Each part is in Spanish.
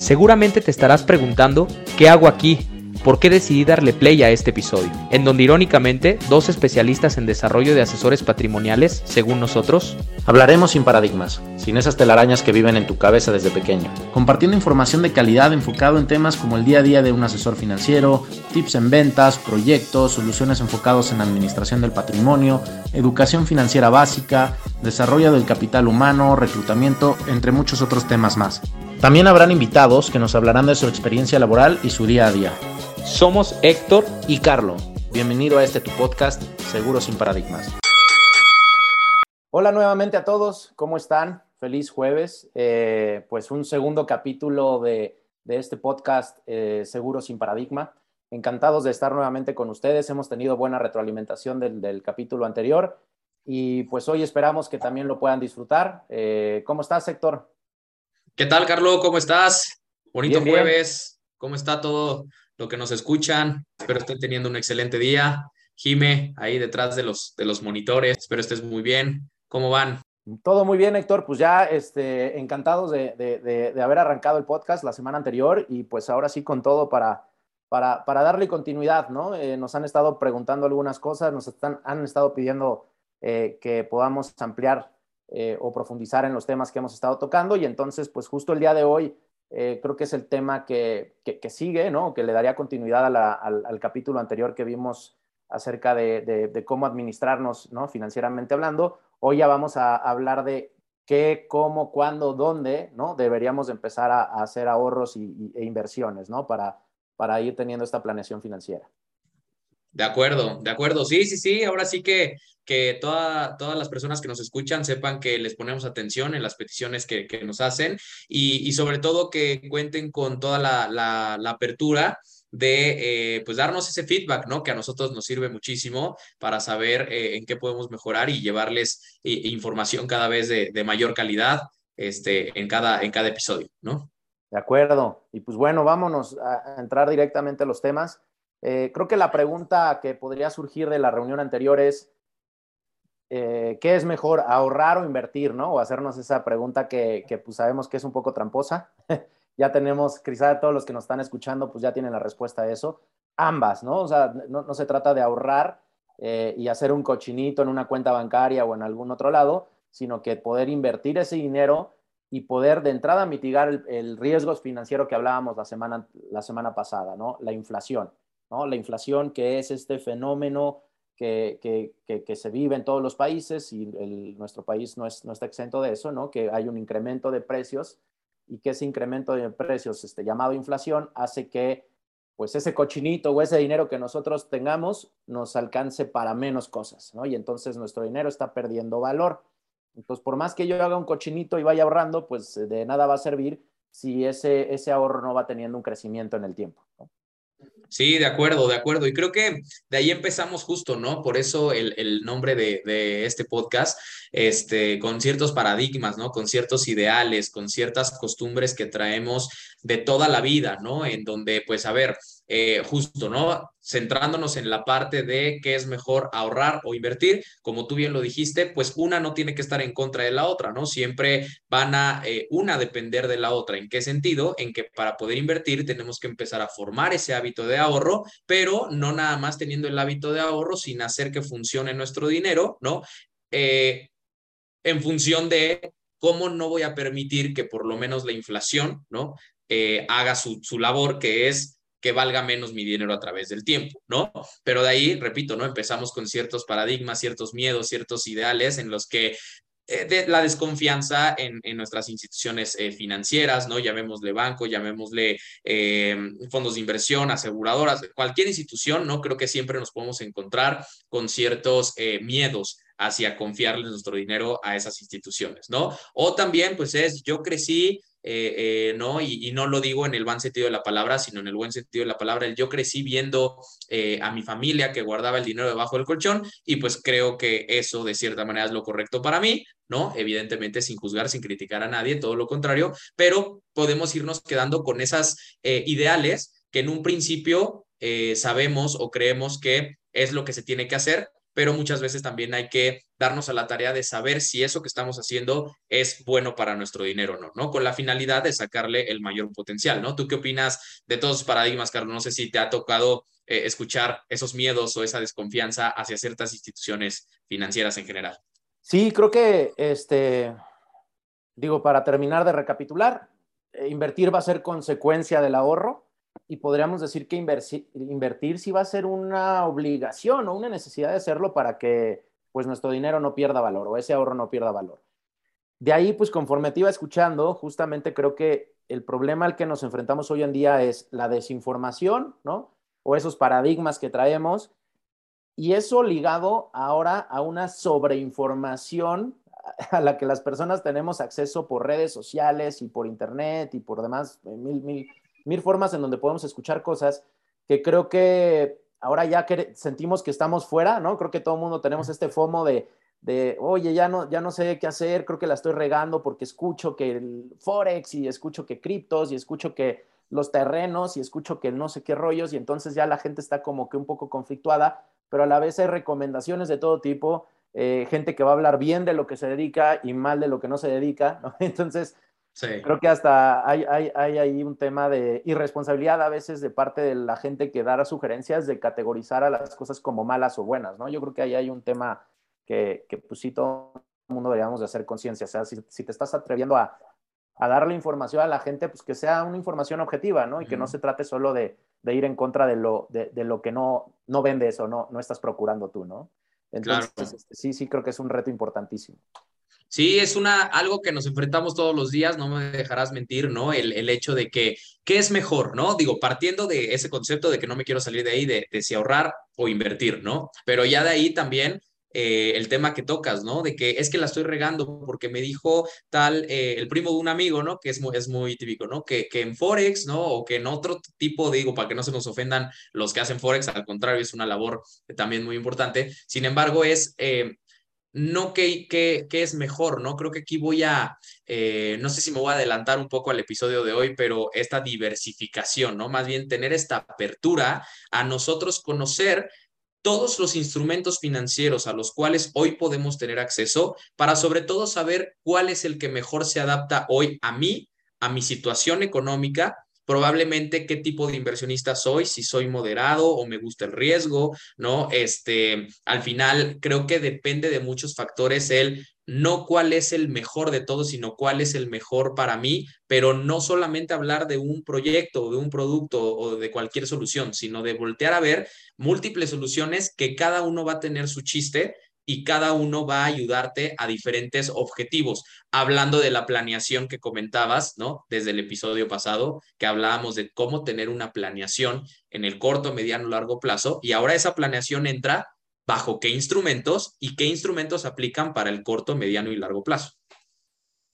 Seguramente te estarás preguntando, ¿qué hago aquí? ¿Por qué decidí darle play a este episodio? En donde irónicamente, dos especialistas en desarrollo de asesores patrimoniales, según nosotros, hablaremos sin paradigmas, sin esas telarañas que viven en tu cabeza desde pequeño, compartiendo información de calidad enfocado en temas como el día a día de un asesor financiero, tips en ventas, proyectos, soluciones enfocados en administración del patrimonio, educación financiera básica, desarrollo del capital humano, reclutamiento, entre muchos otros temas más. También habrán invitados que nos hablarán de su experiencia laboral y su día a día. Somos Héctor Y Carlo, bienvenido a este tu podcast, Seguro sin Paradigmas. Hola nuevamente a todos, ¿cómo están? Feliz jueves. Eh, pues un segundo capítulo de, de este podcast, eh, Seguro sin Paradigma. Encantados de estar nuevamente con ustedes. Hemos tenido buena retroalimentación del, del capítulo anterior y pues hoy esperamos que también lo puedan disfrutar. Eh, ¿Cómo estás, Héctor? ¿Qué tal, Carlos? ¿Cómo estás? Bonito Bien, bien. jueves. ¿Cómo está todo lo que nos escuchan? Espero estén teniendo un excelente día. Jime, ahí detrás de los, de los monitores. Espero estés muy bien. ¿Cómo van? Todo muy bien, Héctor. Pues ya este, encantados de, de- de- de haber arrancado el podcast la semana anterior y pues ahora sí con todo para, para, para darle continuidad, ¿no? Eh, nos han estado preguntando algunas cosas, nos están, han estado pidiendo eh, que podamos ampliar eh, o profundizar en los temas que hemos estado tocando y entonces pues justo el día de hoy eh, creo que es el tema que, que- que sigue, ¿no? Que le daría continuidad a la- al, al capítulo anterior que vimos acerca de, de- de cómo administrarnos, ¿no? Financieramente hablando. Hoy ya vamos a hablar de qué, cómo, cuándo, dónde, ¿no? Deberíamos empezar a, a hacer ahorros y, y- e inversiones, ¿no? Para, para ir teniendo esta planeación financiera. De acuerdo, de acuerdo. Sí, sí, sí. Ahora sí que, que toda- todas las personas que nos escuchan sepan que les ponemos atención en las peticiones que, que nos hacen y, y sobre todo que cuenten con toda la, la- la apertura de eh, pues darnos ese feedback, ¿no? Que a nosotros nos sirve muchísimo para saber eh, en qué podemos mejorar y llevarles eh, información cada vez de, de mayor calidad este, en cada, en cada episodio, ¿no? De acuerdo. Y pues bueno, vámonos a, a entrar directamente a los temas. Eh, creo que la pregunta que podría surgir de la reunión anterior es, eh, ¿qué es mejor, ahorrar o invertir, no? O hacernos esa pregunta que, que, pues sabemos que es un poco tramposa. ya tenemos, quizá todos los que nos están escuchando, pues ya tienen la respuesta a eso. Ambas, ¿no? O sea, no, no se trata de ahorrar eh, y hacer un cochinito en una cuenta bancaria o en algún otro lado, sino que poder invertir ese dinero y poder de entrada mitigar el, el riesgo financiero que hablábamos la semana, la semana pasada, ¿no? La inflación, La inflación que es este fenómeno que, que, que, se vive en todos los países y nuestro país no, es, no está exento de eso, ¿no? Que hay un incremento de precios y que ese incremento de precios este, llamado inflación hace que pues ese cochinito o ese dinero que nosotros tengamos nos alcance para menos cosas, ¿no? Y entonces nuestro dinero está perdiendo valor. Entonces, por más que yo haga un cochinito y vaya ahorrando, pues de nada va a servir si ese, ese ahorro no va teniendo un crecimiento en el tiempo. Sí, de acuerdo, de acuerdo. Y creo que de ahí empezamos justo, ¿no? Por eso el, el nombre de, de, este podcast, este, con ciertos paradigmas, ¿no? Con ciertos ideales, con ciertas costumbres que traemos de toda la vida, ¿no? En donde, pues, a ver, eh, justo, ¿no? Centrándonos en la parte de qué es mejor ahorrar o invertir, como tú bien lo dijiste, pues una no tiene que estar en contra de la otra, ¿no? Siempre van a eh, una depender de la otra. ¿En qué sentido? En que para poder invertir tenemos que empezar a formar ese hábito de ahorro, pero no nada más teniendo el hábito de ahorro sin hacer que funcione nuestro dinero, ¿no? Eh, en función de cómo no voy a permitir que por lo menos la inflación, ¿no? Haga su, su labor, que es que valga menos mi dinero a través del tiempo, ¿no? Pero de ahí, repito, ¿no? Empezamos con ciertos paradigmas, ciertos miedos, ciertos ideales en los que eh, de la desconfianza en, en nuestras instituciones eh, financieras, ¿no? Llamémosle banco, llamémosle eh, fondos de inversión, aseguradoras, cualquier institución, ¿no? Creo que siempre nos podemos encontrar con ciertos eh, miedos hacia confiarle nuestro dinero a esas instituciones, ¿no? O también, pues es, yo crecí eh, eh, ¿no? Y, no lo digo en el buen sentido de la palabra, sino en el buen sentido de la palabra. Yo crecí viendo eh, a mi familia que guardaba el dinero debajo del colchón y pues creo que eso de cierta manera es lo correcto para mí, ¿no? Evidentemente sin juzgar, sin criticar a nadie, todo lo contrario, pero podemos irnos quedando con esas ideales que en un principio sabemos o creemos que es lo que se tiene que hacer, pero muchas veces también hay que darnos a la tarea de saber si eso que estamos haciendo es bueno para nuestro dinero o no, ¿no? Con la finalidad de sacarle el mayor potencial, ¿no? ¿Tú qué opinas de todos los paradigmas, Carlos? No sé si te ha tocado eh, escuchar esos miedos o esa desconfianza hacia ciertas instituciones financieras en general. Sí, creo que, este, digo, para terminar de recapitular, eh, invertir va a ser consecuencia del ahorro y podríamos decir que invertir sí va a ser una obligación o una necesidad de hacerlo para que pues nuestro dinero no pierda valor o ese ahorro no pierda valor. De ahí, pues conforme te iba escuchando, justamente creo que el problema al que nos enfrentamos hoy en día es la desinformación, ¿no? O esos paradigmas que traemos. Y eso ligado ahora a una sobreinformación a la que las personas tenemos acceso por redes sociales y por internet y por demás, eh, mil, mil, mil formas en donde podemos escuchar cosas que creo que ahora ya que sentimos que estamos fuera, ¿no? Creo que todo el mundo tenemos este FOMO de, de, oye, ya no, ya no sé qué hacer, creo que la estoy regando porque escucho que el Forex y escucho que criptos y escucho que los terrenos y escucho que no sé qué rollos y entonces ya la gente está como que un poco conflictuada, pero a la vez hay recomendaciones de todo tipo eh, gente que va a hablar bien de lo que se dedica y mal de lo que no se dedica, ¿no? Entonces, creo que hasta hay, hay, hay, ahí un tema de irresponsabilidad a veces de parte de la gente que da sugerencias de categorizar a las cosas como malas o buenas, ¿no? Yo creo que ahí hay un tema que, que pues sí, todo el mundo deberíamos de hacer conciencia, o sea, si, si, te estás atreviendo a, a darle información a la gente, pues que sea una información objetiva, ¿no? Y que no se trate solo de, de ir en contra de lo, de, de, lo que no, no vendes o no, no estás procurando tú, ¿no? Entonces, este, sí, sí, creo que es un reto importantísimo. Sí, es una, algo que nos enfrentamos todos los días, no me dejarás mentir, ¿no? El, el, hecho de que, ¿qué es mejor, no? Digo, partiendo de ese concepto de que no me quiero salir de ahí, de, si ahorrar o invertir, ¿no? Pero ya de ahí también eh, el tema que tocas, ¿no? De que es que la estoy regando porque me dijo tal, eh, el primo de un amigo, ¿no? Que es muy, es muy típico, ¿no? Que, que en Forex, ¿no? O que en otro tipo, digo, para que no se nos ofendan los que hacen Forex, al contrario, es una labor también muy importante. Sin embargo, es... Eh, no qué, es mejor, ¿no? Creo que aquí voy a, no sé si me voy a adelantar un poco al episodio de hoy, pero esta diversificación, ¿no? Más bien tener esta apertura a nosotros conocer todos los instrumentos financieros a los cuales hoy podemos tener acceso para sobre todo saber cuál es el que mejor se adapta hoy a mí, a mi situación económica, probablemente qué tipo de inversionista soy, si soy moderado o me gusta el riesgo, ¿no? Este, al final creo que depende de muchos factores el no cuál es el mejor de todos, sino cuál es el mejor para mí, pero no solamente hablar de un proyecto de un producto o de cualquier solución, sino de voltear a ver múltiples soluciones que cada uno va a tener su chiste y cada uno va a ayudarte a diferentes objetivos. Hablando de la planeación que comentabas, ¿no? Desde el episodio pasado, que hablábamos de cómo tener una planeación en el corto, mediano, largo plazo, y ahora esa planeación entra bajo qué instrumentos y qué instrumentos aplican para el corto, mediano y largo plazo.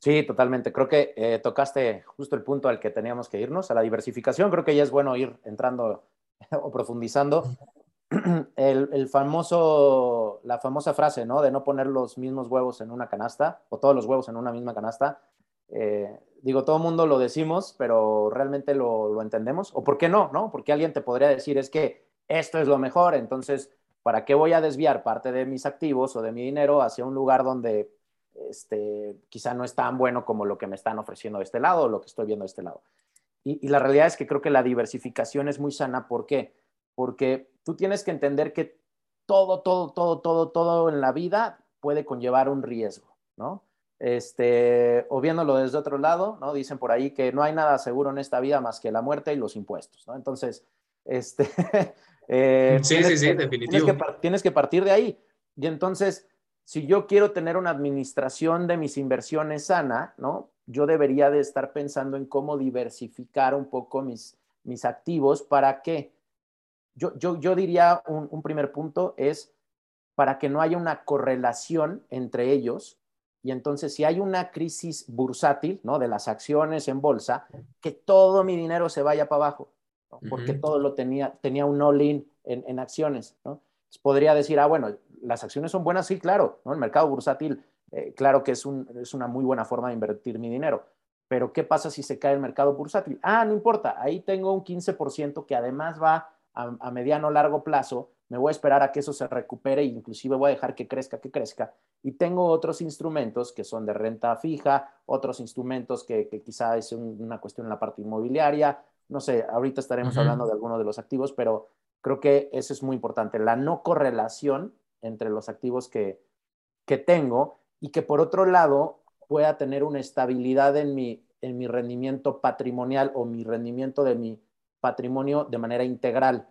Sí, totalmente. Creo que eh, tocaste justo el punto al que teníamos que irnos, a la diversificación. Creo que ya es bueno ir entrando o profundizando. El, famoso, la famosa frase, ¿no? De no poner los mismos huevos en una canasta o todos los huevos en una misma canasta. Eh, digo, todo el mundo lo decimos, pero realmente lo, lo entendemos. ¿O por qué no, no? Porque alguien te podría decir, es que esto es lo mejor, entonces ¿Para qué voy a desviar parte de mis activos o de mi dinero hacia un lugar donde este, quizá no es tan bueno como lo que me están ofreciendo de este lado o lo que estoy viendo de este lado? Y, y la realidad es que creo que la diversificación es muy sana. ¿Por qué? Porque tú tienes que entender que todo, todo, todo, todo, todo en la vida puede conllevar un riesgo, ¿no? Este, o viéndolo desde otro lado, ¿no? Dicen por ahí que no hay nada seguro en esta vida más que la muerte y los impuestos, ¿no? Entonces, este, Eh, sí, sí, sí, definitivo. Tienes que, tienes que partir de ahí. Y entonces, si yo quiero tener una administración de mis inversiones sana, ¿no? Yo debería de estar pensando en cómo diversificar un poco mis, mis activos para que, yo, yo, yo diría un, un primer punto es para que no haya una correlación entre ellos y entonces, si hay una crisis bursátil, ¿no? De las acciones en bolsa, que todo mi dinero se vaya para abajo porque todo lo tenía, tenía un all-in en, en, acciones, ¿no? podría decir, ah, bueno, las acciones son buenas, sí, claro, ¿no? El mercado bursátil, eh, claro que es, un, es una muy buena forma de invertir mi dinero, pero ¿qué pasa si se cae el mercado bursátil? Ah, no importa, ahí tengo un 15% que además va a, a mediano largo plazo me voy a esperar a que eso se recupere e inclusive voy a dejar que crezca, que crezca. Y tengo otros instrumentos que son de renta fija, otros instrumentos que, que quizá es una cuestión en la parte inmobiliaria. No sé, ahorita estaremos hablando de algunos de los activos, pero creo que eso es muy importante, la no correlación entre los activos que, que tengo y que por otro lado pueda tener una estabilidad en mi, en mi rendimiento patrimonial o mi rendimiento de mi patrimonio de manera integral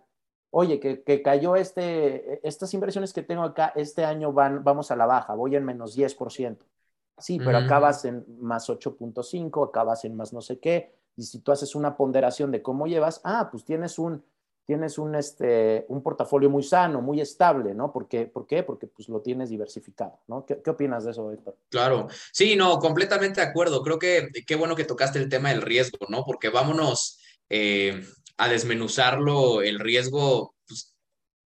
oye, que, cayó este, estas inversiones que tengo acá, este año van, vamos a la baja, voy en menos 10%. Sí, pero acabas en más 8.5, acabas en más no sé qué, y si tú haces una ponderación de cómo llevas, ah, pues tienes un, tienes un, este, un portafolio muy sano, muy estable, ¿no? ¿Por qué? ¿Por qué? Porque pues lo tienes diversificado, ¿no? ¿Qué, opinas de eso, Héctor? Claro, sí, no, completamente de acuerdo. Creo que qué bueno que tocaste el tema del riesgo, ¿no? Porque vámonos eh, a desmenuzarlo el riesgo pues,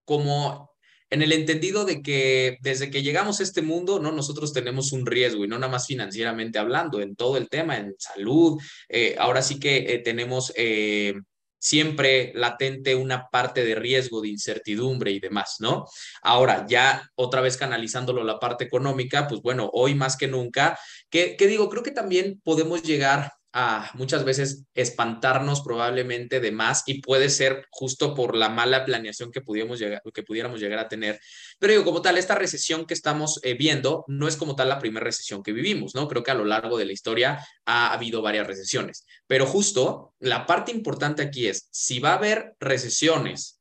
como en el entendido de que desde que llegamos a este mundo, ¿no? Nosotros tenemos un riesgo y no nada más financieramente hablando, en todo el tema, en salud. Eh, ahora sí que eh, tenemos eh, siempre latente una parte de riesgo, de incertidumbre y demás, ¿no? Ahora, ya otra vez canalizándolo la parte económica, pues bueno, hoy más que nunca, que, que digo, creo que también podemos llegar a muchas veces espantarnos probablemente de más y puede ser justo por la mala planeación que, pudiéramos llegar, que pudiéramos llegar a tener. Pero digo, como tal, esta recesión que estamos eh, viendo no es como tal la primera recesión que vivimos, ¿no? Creo que a lo largo de la historia ha habido varias recesiones. Pero justo la parte importante aquí es, si va a haber recesiones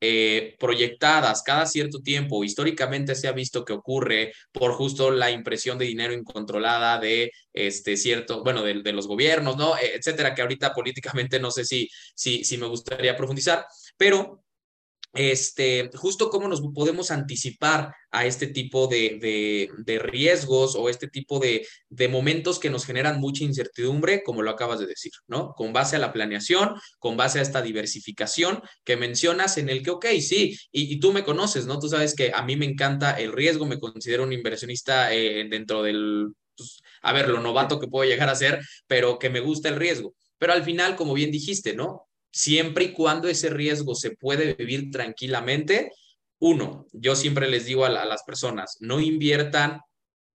eh, proyectadas cada cierto tiempo, históricamente se ha visto que ocurre por justo la impresión de dinero incontrolada de este cierto, bueno, de, de los gobiernos, ¿no? Etcétera, que ahorita políticamente no sé si, si, si me gustaría profundizar, pero este, justo cómo nos podemos anticipar a este tipo de, riesgos o este tipo de, momentos que nos generan mucha incertidumbre, como lo acabas de decir, ¿no? Con base a la planeación, con base a esta diversificación que mencionas en el que, ok, sí, y, tú me conoces, ¿no? Tú sabes que a mí me encanta el riesgo, me considero un inversionista eh, dentro del, pues, a ver, lo novato que puedo llegar a ser, pero que me gusta el riesgo. Pero al final, como bien dijiste, ¿no? Siempre y cuando ese riesgo se puede vivir tranquilamente. Uno, yo siempre les digo a, las personas, no inviertan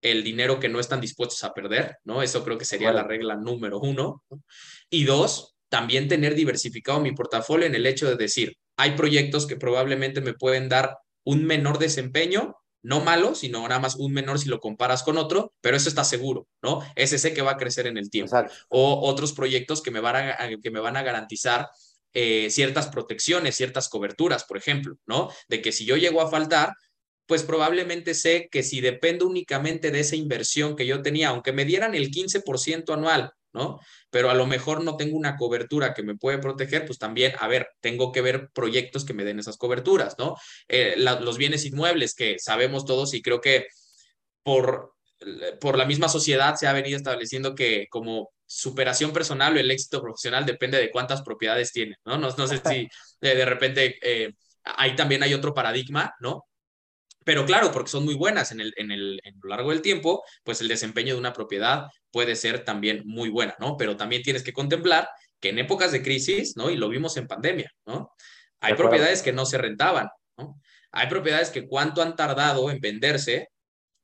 el dinero que no están dispuestos a perder, ¿no? Eso creo que sería la regla número uno. Y dos, también tener diversificado mi portafolio en el hecho de decir, hay proyectos que probablemente me pueden dar un menor desempeño, no malo, sino nada más un menor si lo comparas con otro, pero eso está seguro, ¿no? Ese sé que va a crecer en el tiempo. O otros proyectos que me van a, que me van a garantizar eh, ciertas protecciones, ciertas coberturas, por ejemplo, ¿no? De que si yo llego a faltar, pues probablemente sé que si dependo únicamente de esa inversión que yo tenía, aunque me dieran el 15% anual, ¿no? Pero a lo mejor no tengo una cobertura que me puede proteger, pues también, a ver, tengo que ver proyectos que me den esas coberturas, ¿no? Eh, los bienes inmuebles que sabemos todos y creo que por, por la misma sociedad se ha venido estableciendo que como superación personal o el éxito profesional depende de cuántas propiedades tiene, ¿no? No, no sé si de, repente eh, ahí también hay otro paradigma, ¿no? Pero claro, porque son muy buenas en el, en el en lo largo del tiempo, pues el desempeño de una propiedad puede ser también muy buena, ¿no? Pero también tienes que contemplar que en épocas de crisis, ¿no? Y lo vimos en pandemia, ¿no? Hay propiedades que no se rentaban, ¿no? Hay propiedades que cuánto han tardado en venderse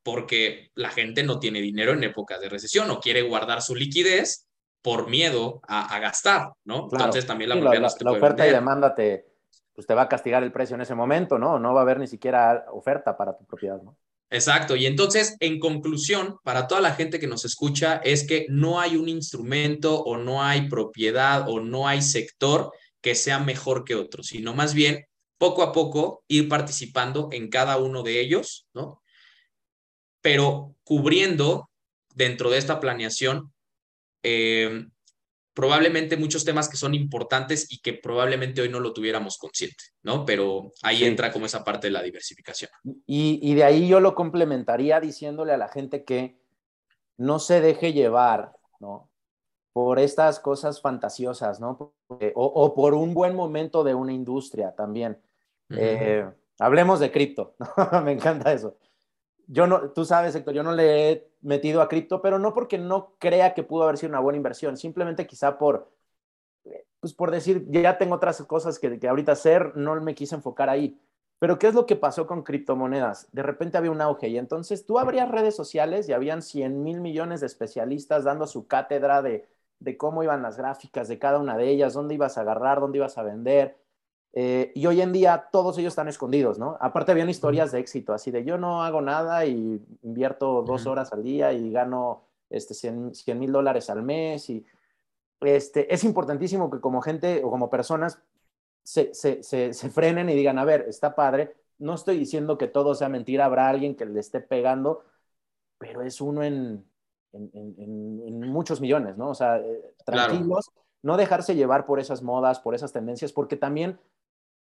porque la gente no tiene dinero en épocas de recesión o quiere guardar su liquidez por miedo a, gastar, ¿no? Entonces también la, la, oferta y demanda te, pues te va a castigar el precio en ese momento, ¿no? No va a haber ni siquiera oferta para tu propiedad, ¿no? Exacto. Y entonces, en conclusión, para toda la gente que nos escucha, es que no hay un instrumento o no hay propiedad o no hay sector que sea mejor que otro, sino más bien poco a poco ir participando en cada uno de ellos, ¿no? Pero cubriendo dentro de esta planeación eh, probablemente muchos temas que son importantes y que probablemente hoy no lo tuviéramos consciente, ¿no? Pero ahí entra como esa parte de la diversificación. Y, y, de ahí yo lo complementaría diciéndole a la gente que no se deje llevar, ¿no? Por estas cosas fantasiosas, ¿no? o, por un buen momento de una industria también. Eh, hablemos de cripto, ¿no? Me encanta eso yo no, tú sabes, Héctor, yo no le he metido a cripto, pero no porque no crea que pudo haber sido una buena inversión, simplemente quizá por, pues por decir, ya tengo otras cosas que, que ahorita hacer, no me quise enfocar ahí. Pero ¿qué es lo que pasó con criptomonedas? De repente había un auge y entonces tú abrías redes sociales y habían 100 mil millones de especialistas dando su cátedra de, de, cómo iban las gráficas de cada una de ellas, dónde ibas a agarrar, dónde ibas a vender. Eh, y hoy en día todos ellos están escondidos, ¿no? Aparte habían historias de éxito, así de yo no hago nada y invierto dos horas al día y gano este, 100 mil dólares al mes. Y este, es importantísimo que como gente o como personas se, se, se, se, frenen y digan, a ver, está padre, no estoy diciendo que todo sea mentira, habrá alguien que le esté pegando, pero es uno en, en, en, en muchos millones, ¿no? O sea, eh, tranquilos, claro. no dejarse llevar por esas modas, por esas tendencias, porque también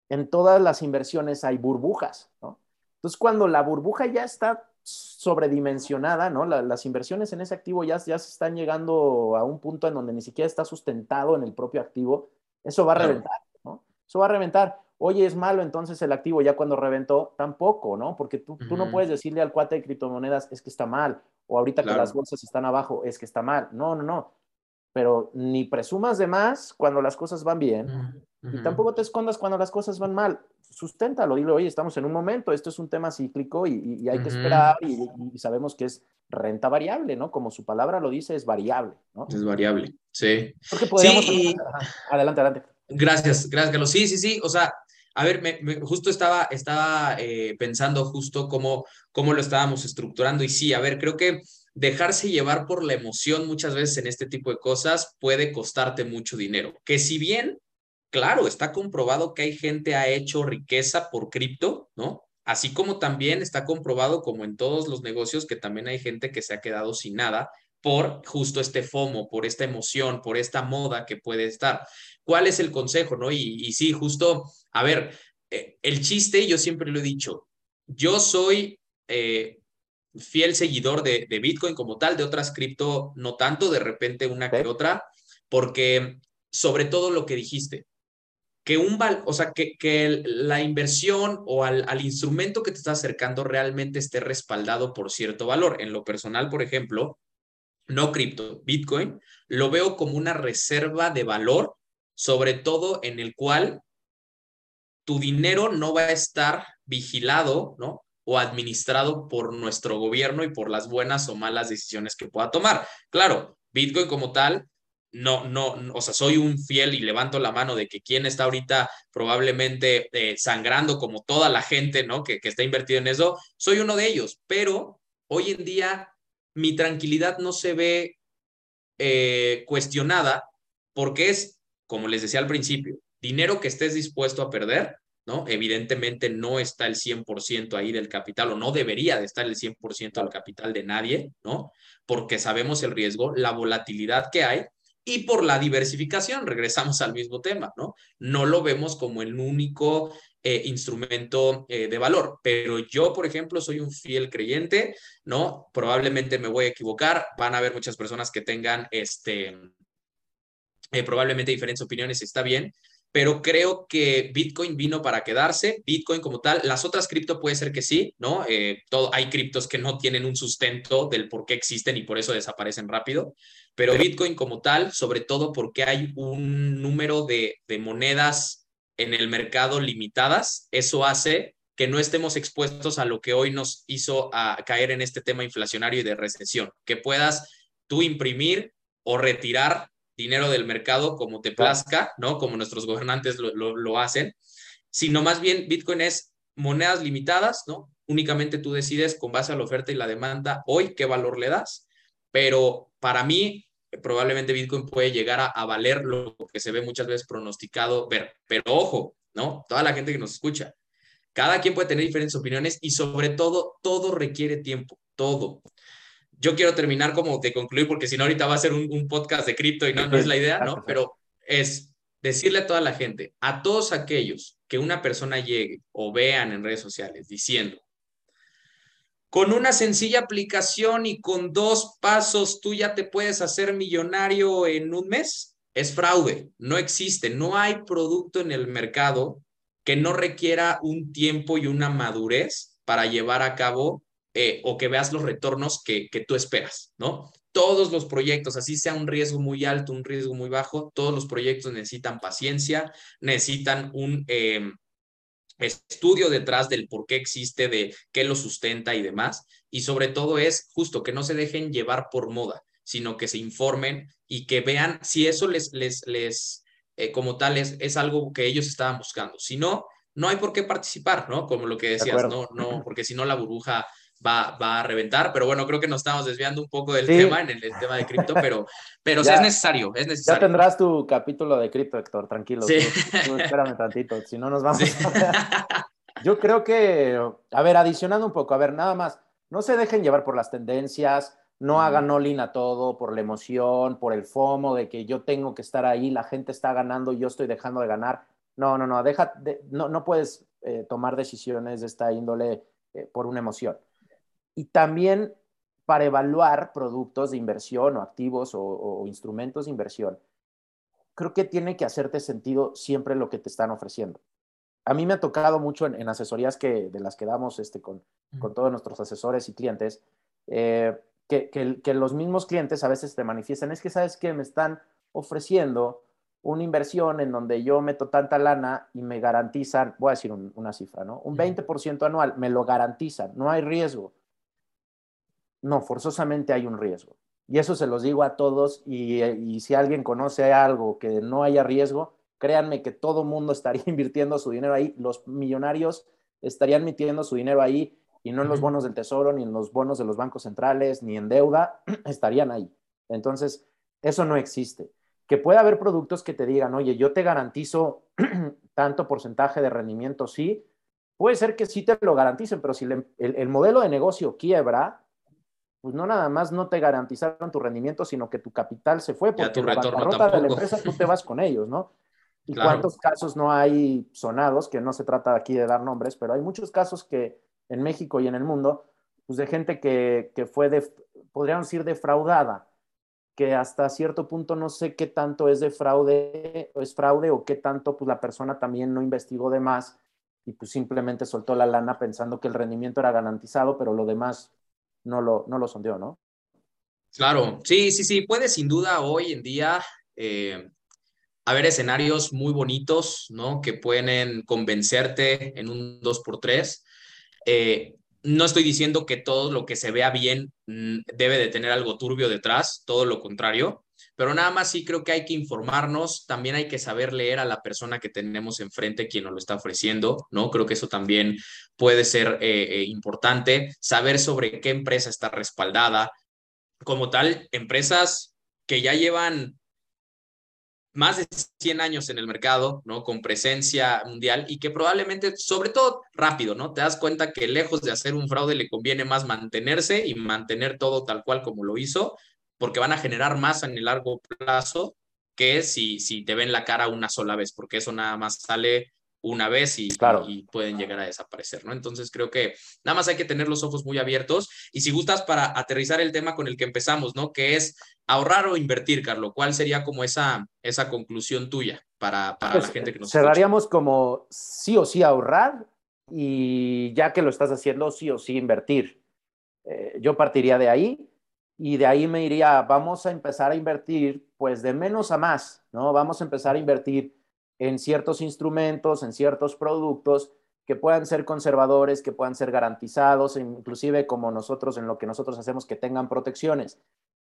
en todas las inversiones hay burbujas, ¿no? Entonces, cuando la burbuja ya está sobredimensionada, ¿no? La, las inversiones en ese activo ya, ya se están llegando a un punto en donde ni siquiera está sustentado en el propio activo, eso va a reventar, ¿no? Eso va a reventar. Oye, es malo entonces el activo ya cuando reventó, tampoco, ¿no? Porque tú, tú no puedes decirle al cuate de criptomonedas, es que está mal, o ahorita claro. que las bolsas están abajo, es que está mal. No, no, no. Pero ni presumas de más cuando las cosas van bien, uh -huh. y tampoco te escondas cuando las cosas van mal. Susténtalo, dile, oye, estamos en un momento, esto es un tema cíclico y, y hay uh -huh. que esperar y, y sabemos que es renta variable, ¿no? Como su palabra lo dice, es variable, ¿no? Es variable, sí. Porque podríamos... Sí, y... Adelante, adelante. Gracias, gracias, Carlos. Sí, sí, sí. O sea, a ver, me, me, justo estaba, estaba eh, pensando justo cómo, cómo lo estábamos estructurando y sí, a ver, creo que dejarse llevar por la emoción muchas veces en este tipo de cosas puede costarte mucho dinero. Que si bien, claro, está comprobado que hay gente ha hecho riqueza por cripto, ¿no? Así como también está comprobado, como en todos los negocios, que también hay gente que se ha quedado sin nada por justo este FOMO, por esta emoción, por esta moda que puede estar. ¿Cuál es el consejo, no? Y, sí, justo, a ver, eh, el chiste, yo siempre lo he dicho, yo soy eh, fiel seguidor de, de, Bitcoin como tal, de otras cripto no tanto, de repente una que otra, porque sobre todo lo que dijiste, que un val, o sea, que, que la inversión o al, al, instrumento que te está acercando realmente esté respaldado por cierto valor. En lo personal, por ejemplo, no cripto, Bitcoin, lo veo como una reserva de valor, sobre todo en el cual tu dinero no va a estar vigilado, ¿no? O administrado por nuestro gobierno y por las buenas o malas decisiones que pueda tomar. Claro, Bitcoin como tal, no, no, o sea, soy un fiel y levanto la mano de que quien está ahorita probablemente eh, sangrando como toda la gente, ¿no? Que, que está invertido en eso, soy uno de ellos, pero hoy en día mi tranquilidad no se ve eh, cuestionada porque es, como les decía al principio, dinero que estés dispuesto a perder, ¿no? Evidentemente no está el 100% ahí del capital o no debería de estar el 100% del capital de nadie, ¿no? Porque sabemos el riesgo, la volatilidad que hay y por la diversificación, regresamos al mismo tema, ¿no? No lo vemos como el único eh, instrumento eh, de valor. Pero yo, por ejemplo, soy un fiel creyente, ¿no? Probablemente me voy a equivocar, van a haber muchas personas que tengan, este, eh, probablemente diferentes opiniones, está bien, pero creo que Bitcoin vino para quedarse, Bitcoin como tal, las otras cripto puede ser que sí, ¿no? Eh, todo, hay criptos que no tienen un sustento del por qué existen y por eso desaparecen rápido, pero Bitcoin como tal, sobre todo porque hay un número de, de monedas en el mercado limitadas, eso hace que no estemos expuestos a lo que hoy nos hizo a caer en este tema inflacionario y de recesión, que puedas tú imprimir o retirar dinero del mercado como te plazca, ¿no? Como nuestros gobernantes lo, lo, lo hacen, sino más bien Bitcoin es monedas limitadas, ¿no? Únicamente tú decides con base a la oferta y la demanda hoy qué valor le das, pero para mí probablemente Bitcoin puede llegar a, a, valer lo que se ve muchas veces pronosticado ver. Pero ojo, ¿no? Toda la gente que nos escucha, cada quien puede tener diferentes opiniones y sobre todo, todo requiere tiempo, todo. Yo quiero terminar como de concluir, porque si no, ahorita va a ser un, podcast de cripto y no, no es la idea, ¿no? Pero es decirle a toda la gente, a todos aquellos que una persona llegue o vean en redes sociales diciendo, con una sencilla aplicación y con dos pasos tú ya te puedes hacer millonario en un mes. Es fraude, no existe, no hay producto en el mercado que no requiera un tiempo y una madurez para llevar a cabo eh, o que veas los retornos que, que tú esperas, ¿no? Todos los proyectos, así sea un riesgo muy alto, un riesgo muy bajo, todos los proyectos necesitan paciencia, necesitan un, eh, estudio detrás del por qué existe, de qué lo sustenta y demás. Y sobre todo es justo que no se dejen llevar por moda, sino que se informen y que vean si eso les, les, les eh, como tal, es, es algo que ellos estaban buscando. Si no, no hay por qué participar, ¿no? Como lo que decías, no, no, porque si no la burbuja va, va a reventar, pero bueno, creo que nos estamos desviando un poco del tema, en el, tema de cripto, pero, pero sí es necesario, es necesario. Ya tendrás tu capítulo de cripto, Héctor, tranquilo. Sí. espérame tantito, si no nos vamos. Yo creo que, a ver, adicionando un poco, a ver, nada más, no se dejen llevar por las tendencias, no hagan all a todo por la emoción, por el FOMO de que yo tengo que estar ahí, la gente está ganando y yo estoy dejando de ganar. No, no, no, deja, no, no puedes eh, tomar decisiones de esta índole eh, por una emoción y también para evaluar productos de inversión o activos o, instrumentos de inversión, creo que tiene que hacerte sentido siempre lo que te están ofreciendo. A mí me ha tocado mucho en, asesorías que, de las que damos este, con, con todos nuestros asesores y clientes, eh, que, que, los mismos clientes a veces te manifiestan, es que sabes que me están ofreciendo una inversión en donde yo meto tanta lana y me garantizan, voy a decir una cifra, ¿no? Un 20% anual, me lo garantizan, no hay riesgo. No, forzosamente hay un riesgo. Y eso se los digo a todos y, si alguien conoce algo que no haya riesgo, créanme que todo mundo estaría invirtiendo su dinero ahí. Los millonarios estarían metiendo su dinero ahí y no en los bonos del tesoro, ni en los bonos de los bancos centrales, ni en deuda, estarían ahí. Entonces, eso no existe. Que pueda haber productos que te digan, oye, yo te garantizo tanto porcentaje de rendimiento, sí. Puede ser que sí te lo garanticen, pero si el modelo de negocio quiebra, pues no nada más no te garantizaron tu rendimiento, sino que tu capital se fue porque la bancarrota de la empresa tú te vas con ellos, ¿no? Y cuántos casos no hay sonados, que no se trata aquí de dar nombres, pero hay muchos casos que en México y en el mundo, pues de gente que, que fue, de, podríamos decir, defraudada, que hasta cierto punto no sé qué tanto es de fraude, o es fraude o qué tanto pues la persona también no investigó de más y pues simplemente soltó la lana pensando que el rendimiento era garantizado, pero lo demás no lo, no lo sondeó, ¿no? Claro, sí, sí, sí, puede sin duda hoy en día eh, haber escenarios muy bonitos, ¿no? Que pueden convencerte en un 2x3. Eh, no estoy diciendo que todo lo que se vea bien mm, debe de tener algo turbio detrás, todo lo contrario, pero nada más sí creo que hay que informarnos, también hay que saber leer a la persona que tenemos enfrente, quien nos lo está ofreciendo, ¿no? Creo que eso también puede ser eh, eh, importante, saber sobre qué empresa está respaldada, como tal, empresas que ya llevan más de 100 años en el mercado, ¿no? Con presencia mundial y que probablemente, sobre todo rápido, ¿no? Te das cuenta que lejos de hacer un fraude le conviene más mantenerse y mantener todo tal cual como lo hizo porque van a generar más en el largo plazo que si, si te ven la cara una sola vez, porque eso nada más sale una vez y, y, pueden llegar a desaparecer, ¿no? Entonces creo que nada más hay que tener los ojos muy abiertos y si gustas para aterrizar el tema con el que empezamos, ¿no? Que es ahorrar o invertir, Carlos. ¿Cuál sería como esa, esa conclusión tuya para, para la pues, gente que nos Cerraríamos como sí o sí ahorrar y ya que lo estás haciendo, sí o sí invertir. Eh, yo partiría de ahí y de ahí me iría, vamos a empezar a invertir pues de menos a más, ¿no? Vamos a empezar a invertir en ciertos instrumentos, en ciertos productos que puedan ser conservadores, que puedan ser garantizados, inclusive como nosotros en lo que nosotros hacemos, que tengan protecciones.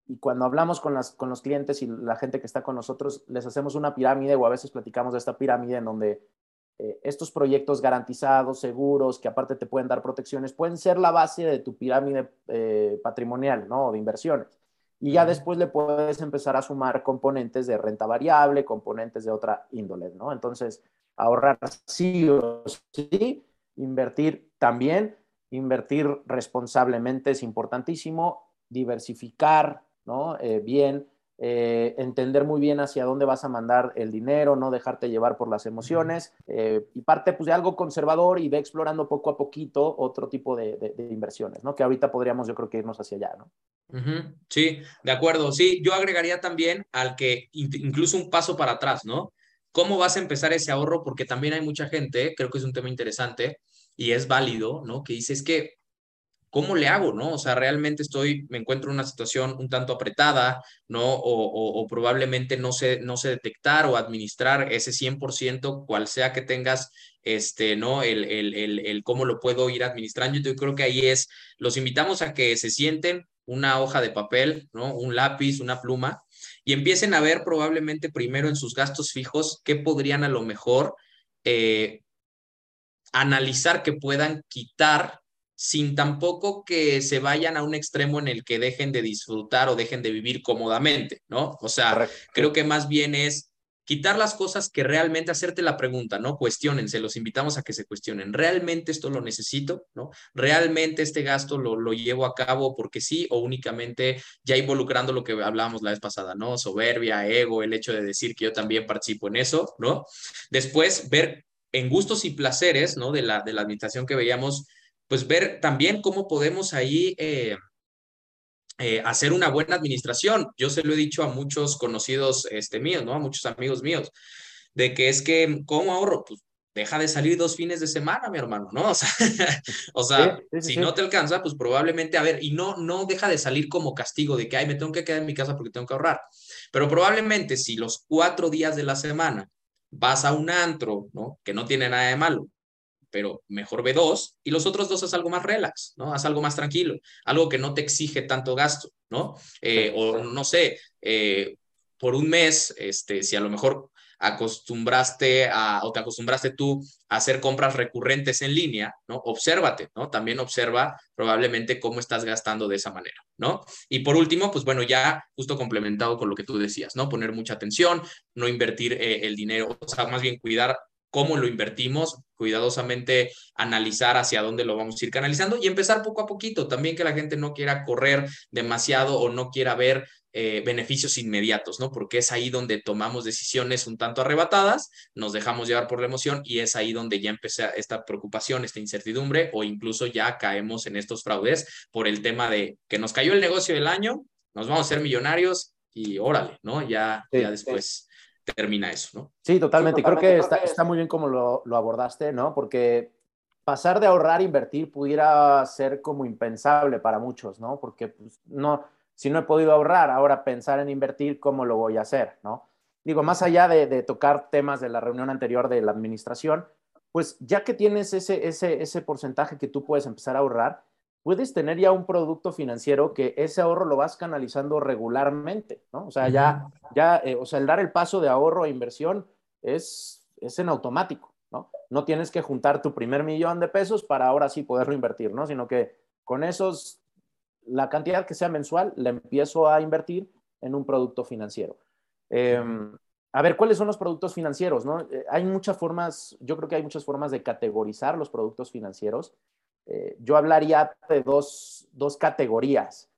Y cuando hablamos con, las, con los clientes y la gente que está con nosotros, les hacemos una pirámide o a veces platicamos de esta pirámide en donde eh, estos proyectos garantizados, seguros, que aparte te pueden dar protecciones, pueden ser la base de tu pirámide eh, patrimonial, ¿no? De inversiones. Y ya después le puedes empezar a sumar componentes de renta variable, componentes de otra índole, ¿no? Entonces, ahorrar sí o sí, invertir también, invertir responsablemente es importantísimo, diversificar, ¿no? Eh, bien, eh, entender muy bien hacia dónde vas a mandar el dinero, no dejarte llevar por las emociones eh, y parte pues de algo conservador y ve explorando poco a poquito otro tipo de, inversiones, ¿no? Que ahorita podríamos yo creo que irnos hacia allá, ¿no? Sí, de acuerdo. Sí, yo agregaría también al que incluso un paso para atrás, ¿no? ¿Cómo vas a empezar ese ahorro? Porque también hay mucha gente, creo que es un tema interesante y es válido, ¿no? Que dice es que ¿cómo le hago, no? O sea, realmente estoy, me encuentro en una situación un tanto apretada, ¿no? O, probablemente no sé, no sé detectar o administrar ese 100%, cual sea que tengas, este, ¿no? El, el, el, el cómo lo puedo ir administrando. Yo creo que ahí es, los invitamos a que se sienten una hoja de papel, ¿no? Un lápiz, una pluma, y empiecen a ver probablemente primero en sus gastos fijos qué podrían a lo mejor eh, analizar que puedan quitar sin tampoco que se vayan a un extremo en el que dejen de disfrutar o dejen de vivir cómodamente, ¿no? O sea, creo que más bien es quitar las cosas que realmente hacerte la pregunta, ¿no? Cuestiónense, los invitamos a que se cuestionen. ¿Realmente esto lo necesito? ¿No? ¿Realmente este gasto lo, lo llevo a cabo porque sí o únicamente ya involucrando lo que hablábamos la vez pasada, ¿no? Soberbia, ego, el hecho de decir que yo también participo en eso, ¿no? Después, ver en gustos y placeres, ¿no? De la, de la administración que veíamos, pues ver también cómo podemos ahí... Eh, eh, hacer una buena administración. Yo se lo he dicho a muchos conocidos este, míos, ¿no? A muchos amigos míos, de que es que, ¿cómo ahorro? Pues deja de salir dos fines de semana, mi hermano, ¿no? O sea, o sea si no te alcanza, pues probablemente, a ver, y no, no deja de salir como castigo de que, ay, me tengo que quedar en mi casa porque tengo que ahorrar. Pero probablemente si los cuatro días de la semana vas a un antro, ¿no? Que no tiene nada de malo, pero mejor ve dos y los otros dos haz algo más relax, ¿no? Haz algo más tranquilo, algo que no te exige tanto gasto, ¿no? Eh, o no sé, eh, por un mes, este, si a lo mejor acostumbraste a, o te acostumbraste tú a hacer compras recurrentes en línea, ¿no? Obsérvate, ¿no? También observa probablemente cómo estás gastando de esa manera, ¿no? Y por último, pues bueno, ya justo complementado con lo que tú decías, ¿no? Poner mucha atención, no invertir eh, el dinero, o sea, más bien cuidar cómo lo invertimos, cuidadosamente analizar hacia dónde lo vamos a ir canalizando y empezar poco a poquito. También que la gente no quiera correr demasiado o no quiera ver eh, beneficios inmediatos, ¿no? Porque es ahí donde tomamos decisiones un tanto arrebatadas, nos dejamos llevar por la emoción y es ahí donde ya empieza esta preocupación, esta incertidumbre o incluso ya caemos en estos fraudes por el tema de que nos cayó el negocio del año, nos vamos a ser millonarios y órale, ¿no? Ya, ya después termina eso, ¿no? Sí, totalmente. Creo que está, está, muy bien como lo, lo, abordaste, ¿no? Porque pasar de ahorrar a invertir pudiera ser como impensable para muchos, ¿no? Porque pues, no, si no he podido ahorrar, ahora pensar en invertir, ¿cómo lo voy a hacer, ¿no? Digo, más allá de, de tocar temas de la reunión anterior de la administración, pues ya que tienes ese, ese, ese porcentaje que tú puedes empezar a ahorrar, puedes tener ya un producto financiero que ese ahorro lo vas canalizando regularmente, ¿no? O sea, ya, ya eh, o sea, el dar el paso de ahorro a inversión es, es en automático, ¿no? No tienes que juntar tu primer millón de pesos para ahora sí poderlo invertir, ¿no? Sino que con esos, la cantidad que sea mensual, la empiezo a invertir en un producto financiero. Em, a ver, ¿cuáles son los productos financieros? ¿no? Eh, hay muchas formas, yo creo que hay muchas formas de categorizar los productos financieros. Eh, yo hablaría de dos, categorías,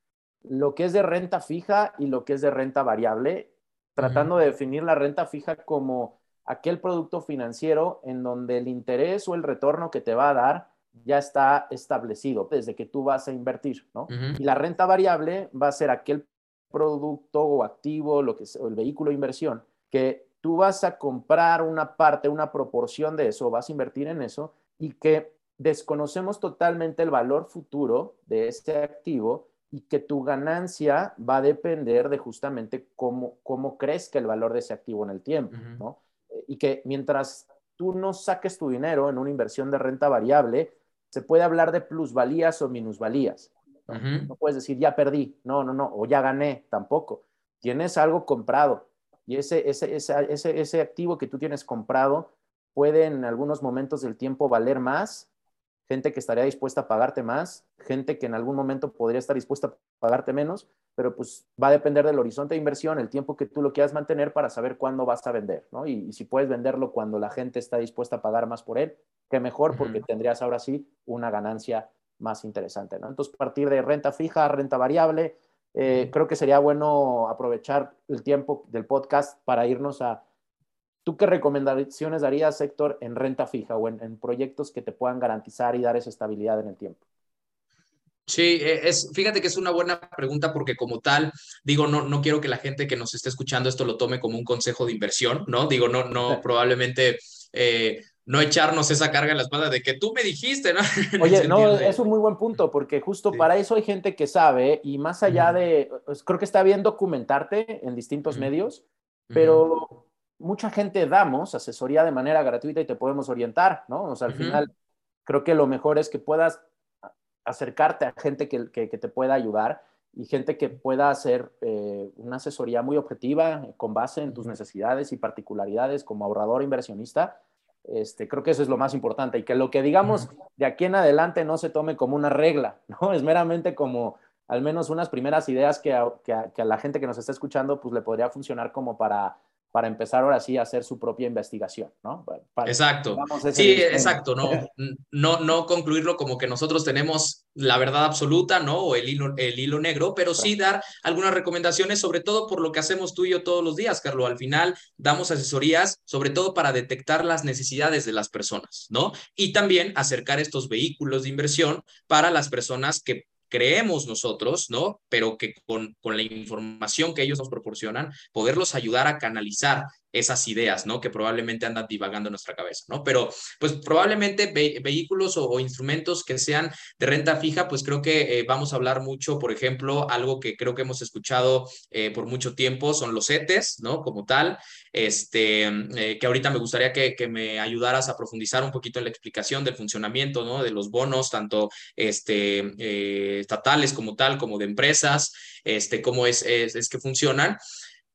lo que es de renta fija y lo que es de renta variable, tratando de definir la renta fija como aquel producto financiero en donde el interés o el retorno que te va a dar ya está establecido desde que tú vas a invertir, ¿no? Y la renta variable va a ser aquel producto o activo, lo que o el vehículo de inversión, que tú vas a comprar una parte, una proporción de eso, vas a invertir en eso y que desconocemos totalmente el valor futuro de este activo y que tu ganancia va a depender de justamente cómo, cómo crezca el valor de ese activo en el tiempo, ¿no? Y que mientras tú no saques tu dinero en una inversión de renta variable, se puede hablar de plusvalías o minusvalías. ¿no? no puedes decir, ya perdí, no, no, no, o ya gané, tampoco. Tienes algo comprado y ese, ese, ese, ese activo que tú tienes comprado puede en algunos momentos del tiempo valer más gente que estaría dispuesta a pagarte más, gente que en algún momento podría estar dispuesta a pagarte menos, pero pues va a depender del horizonte de inversión, el tiempo que tú lo quieras mantener para saber cuándo vas a vender, ¿no? Y, si puedes venderlo cuando la gente está dispuesta a pagar más por él, qué mejor, porque tendrías ahora sí una ganancia más interesante, ¿no? Entonces, partir de renta fija, renta variable, eh, creo que sería bueno aprovechar el tiempo del podcast para irnos a ¿Tú qué recomendaciones darías, Héctor, en renta fija o en, proyectos que te puedan garantizar y dar esa estabilidad en el tiempo? Sí, e, es, fíjate que es una buena pregunta porque como tal, digo, no, no quiero que la gente que nos esté escuchando esto lo tome como un consejo de inversión, ¿no? Digo, no, no, probablemente, eh, no echarnos esa carga en la espalda de que tú me dijiste, ¿no? Oye, no, es un muy buen punto, porque justo para eso hay gente que sabe y más allá de, pues, creo que está bien documentarte en distintos medios, pero mucha gente damos asesoría de manera gratuita y te podemos orientar, ¿no? O sea, al final creo que lo mejor es que puedas acercarte a gente que, que, te pueda ayudar y gente que pueda hacer eh, una asesoría muy objetiva con base en tus necesidades y particularidades como ahorrador inversionista. Este, creo que eso es lo más importante y que lo que digamos de aquí en adelante no se tome como una regla, ¿no? Es meramente como al menos unas primeras ideas que a, que a la gente que nos está escuchando pues le podría funcionar como para para empezar ahora sí a hacer su propia investigación, ¿no? exacto. Sí, exacto, ¿no? no, no concluirlo como que nosotros tenemos la verdad absoluta, ¿no? O el hilo, el hilo negro, pero sí dar algunas recomendaciones, sobre todo por lo que hacemos tú y yo todos los días, Carlos. Al final damos asesorías, sobre todo para detectar las necesidades de las personas, ¿no? Y también acercar estos vehículos de inversión para las personas que creemos nosotros, ¿no? Pero que con, con, la información que ellos nos proporcionan, poderlos ayudar a canalizar esas ideas, ¿no? Que probablemente andan divagando en nuestra cabeza, ¿no? Pero, pues probablemente vehículos o, instrumentos que sean de renta fija, pues creo que eh, vamos a hablar mucho, por ejemplo, algo que creo que hemos escuchado eh, por mucho tiempo son los CETES, ¿no? Como tal, este, eh, que ahorita me gustaría que, que, me ayudaras a profundizar un poquito en la explicación del funcionamiento, ¿no? De los bonos, tanto este, estatales como tal, como de empresas, este, cómo es, es, es que funcionan.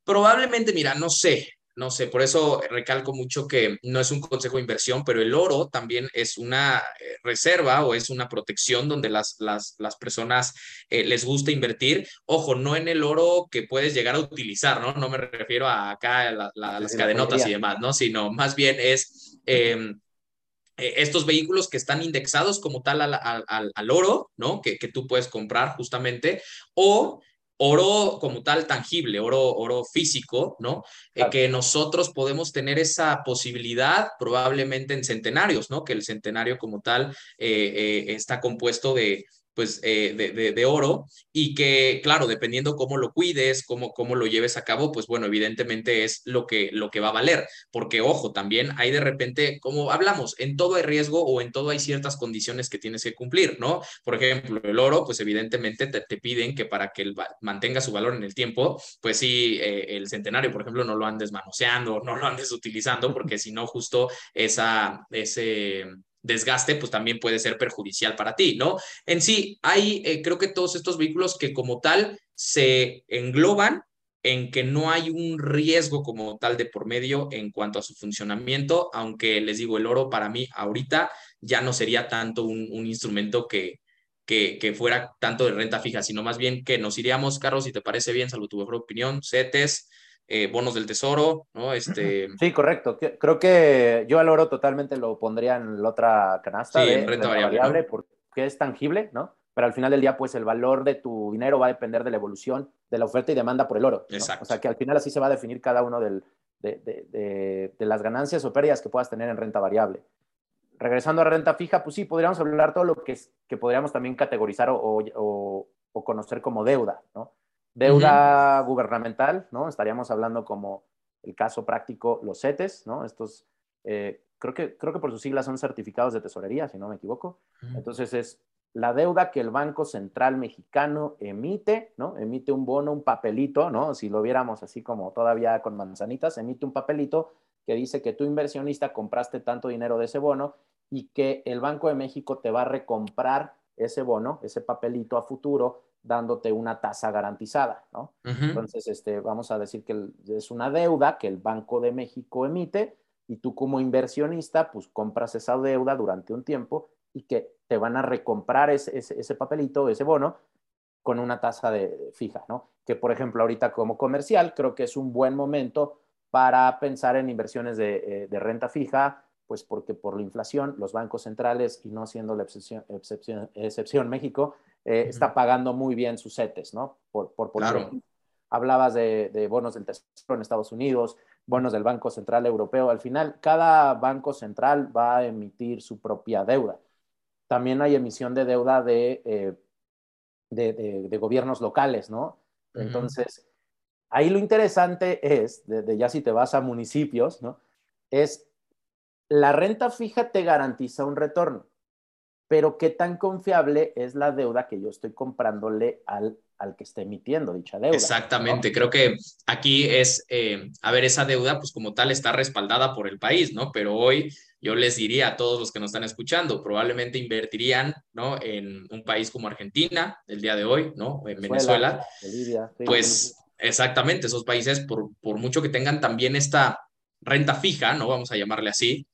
Probablemente, mira, no sé, no sé, por eso recalco mucho que no es un consejo de inversión, pero el oro también es una eh, reserva o es una protección donde las, las, las personas eh, les gusta invertir. Ojo, no en el oro que puedes llegar a utilizar, ¿no? No me refiero a acá las cadenotas y demás, ¿no? Sino más bien es... Em, e, estos vehículos que están indexados como tal al, al, al oro, ¿no? Que, que, tú puedes comprar justamente, o oro como tal tangible, oro, oro físico, ¿no? Eh, que nosotros podemos tener esa posibilidad probablemente en centenarios, ¿no? Que el centenario como tal eh, eh, está compuesto de, pues, eh, de, de, oro y que, claro, dependiendo cómo lo cuides, cómo, cómo lo lleves a cabo, pues bueno, evidentemente es lo que, lo que va a valer, porque ojo, también hay de repente, como hablamos, en todo hay riesgo o en todo hay ciertas condiciones que tienes que cumplir, ¿no? Por ejemplo, el oro, pues evidentemente te, te piden que para que mantenga su valor en el tiempo, pues sí, eh, el centenario, por ejemplo, no lo andes manoseando, no lo andes utilizando, porque si no, justo esa, ese desgaste, pues también puede ser perjudicial para ti, ¿no? En sí, hay, eh, creo que todos estos vehículos que como tal se engloban en que no hay un riesgo como tal de por medio en cuanto a su funcionamiento, aunque les digo, el oro para mí ahorita ya no sería tanto un, instrumento que, que, fuera tanto de renta fija, sino más bien que nos iríamos, Carlos, si te parece bien, salvo tu mejor opinión, CETES, eh, bonos del tesoro, ¿no? Este... Sí, correcto. Creo que yo al oro totalmente lo pondría en la otra canasta de renta, variable, porque es tangible, ¿no? Pero al final del día, pues el valor de tu dinero va a depender de la evolución de la oferta y demanda por el oro. Exacto. O sea que al final así se va a definir cada uno del, de, de, de, las ganancias o pérdidas que puedas tener en renta variable. Regresando a renta fija, pues sí, podríamos hablar todo lo que, que podríamos también categorizar o, o, o conocer como deuda, ¿no? Deuda gubernamental, ¿no? Estaríamos hablando como el caso práctico, los CETES, ¿no? Estos, eh, creo, que, creo que por sus siglas son certificados de tesorería, si no me equivoco. Entonces es la deuda que el Banco Central Mexicano emite, ¿no? Emite un bono, un papelito, ¿no? Si lo viéramos así como todavía con manzanitas, emite un papelito que dice que tú inversionista compraste tanto dinero de ese bono y que el Banco de México te va a recomprar ese bono, ese papelito a futuro dándote una tasa garantizada, ¿no? Entonces, este, vamos a decir que es una deuda que el Banco de México emite y tú como inversionista, pues compras esa deuda durante un tiempo y que te van a recomprar ese, ese, papelito, ese bono, con una tasa de, fija, ¿no? Que, por ejemplo, ahorita como comercial, creo que es un buen momento para pensar en inversiones de, eh, de renta fija, pues porque por la inflación, los bancos centrales, y no siendo la excepción, excepción, excepción México, eh, está pagando muy bien sus CETES, ¿no? Por, por, claro. Hablabas de, bonos del Tesoro en Estados Unidos, bonos del Banco Central Europeo. Al final, cada banco central va a emitir su propia deuda. También hay emisión de deuda de, eh, de, gobiernos locales, ¿no? Entonces, ahí lo interesante es, de, ya si te vas a municipios, ¿no? Es la renta fija te garantiza un retorno, pero ¿qué tan confiable es la deuda que yo estoy comprándole al, al que esté emitiendo dicha deuda? Exactamente, creo que aquí es, eh, a ver, esa deuda pues como tal está respaldada por el país, ¿no? Pero hoy yo les diría a todos los que nos están escuchando, probablemente invertirían, ¿no? En un país como Argentina, el día de hoy, ¿no? En Venezuela. Bolivia, pues exactamente, esos países, por, por mucho que tengan también esta renta fija, ¿no? Vamos a llamarle así,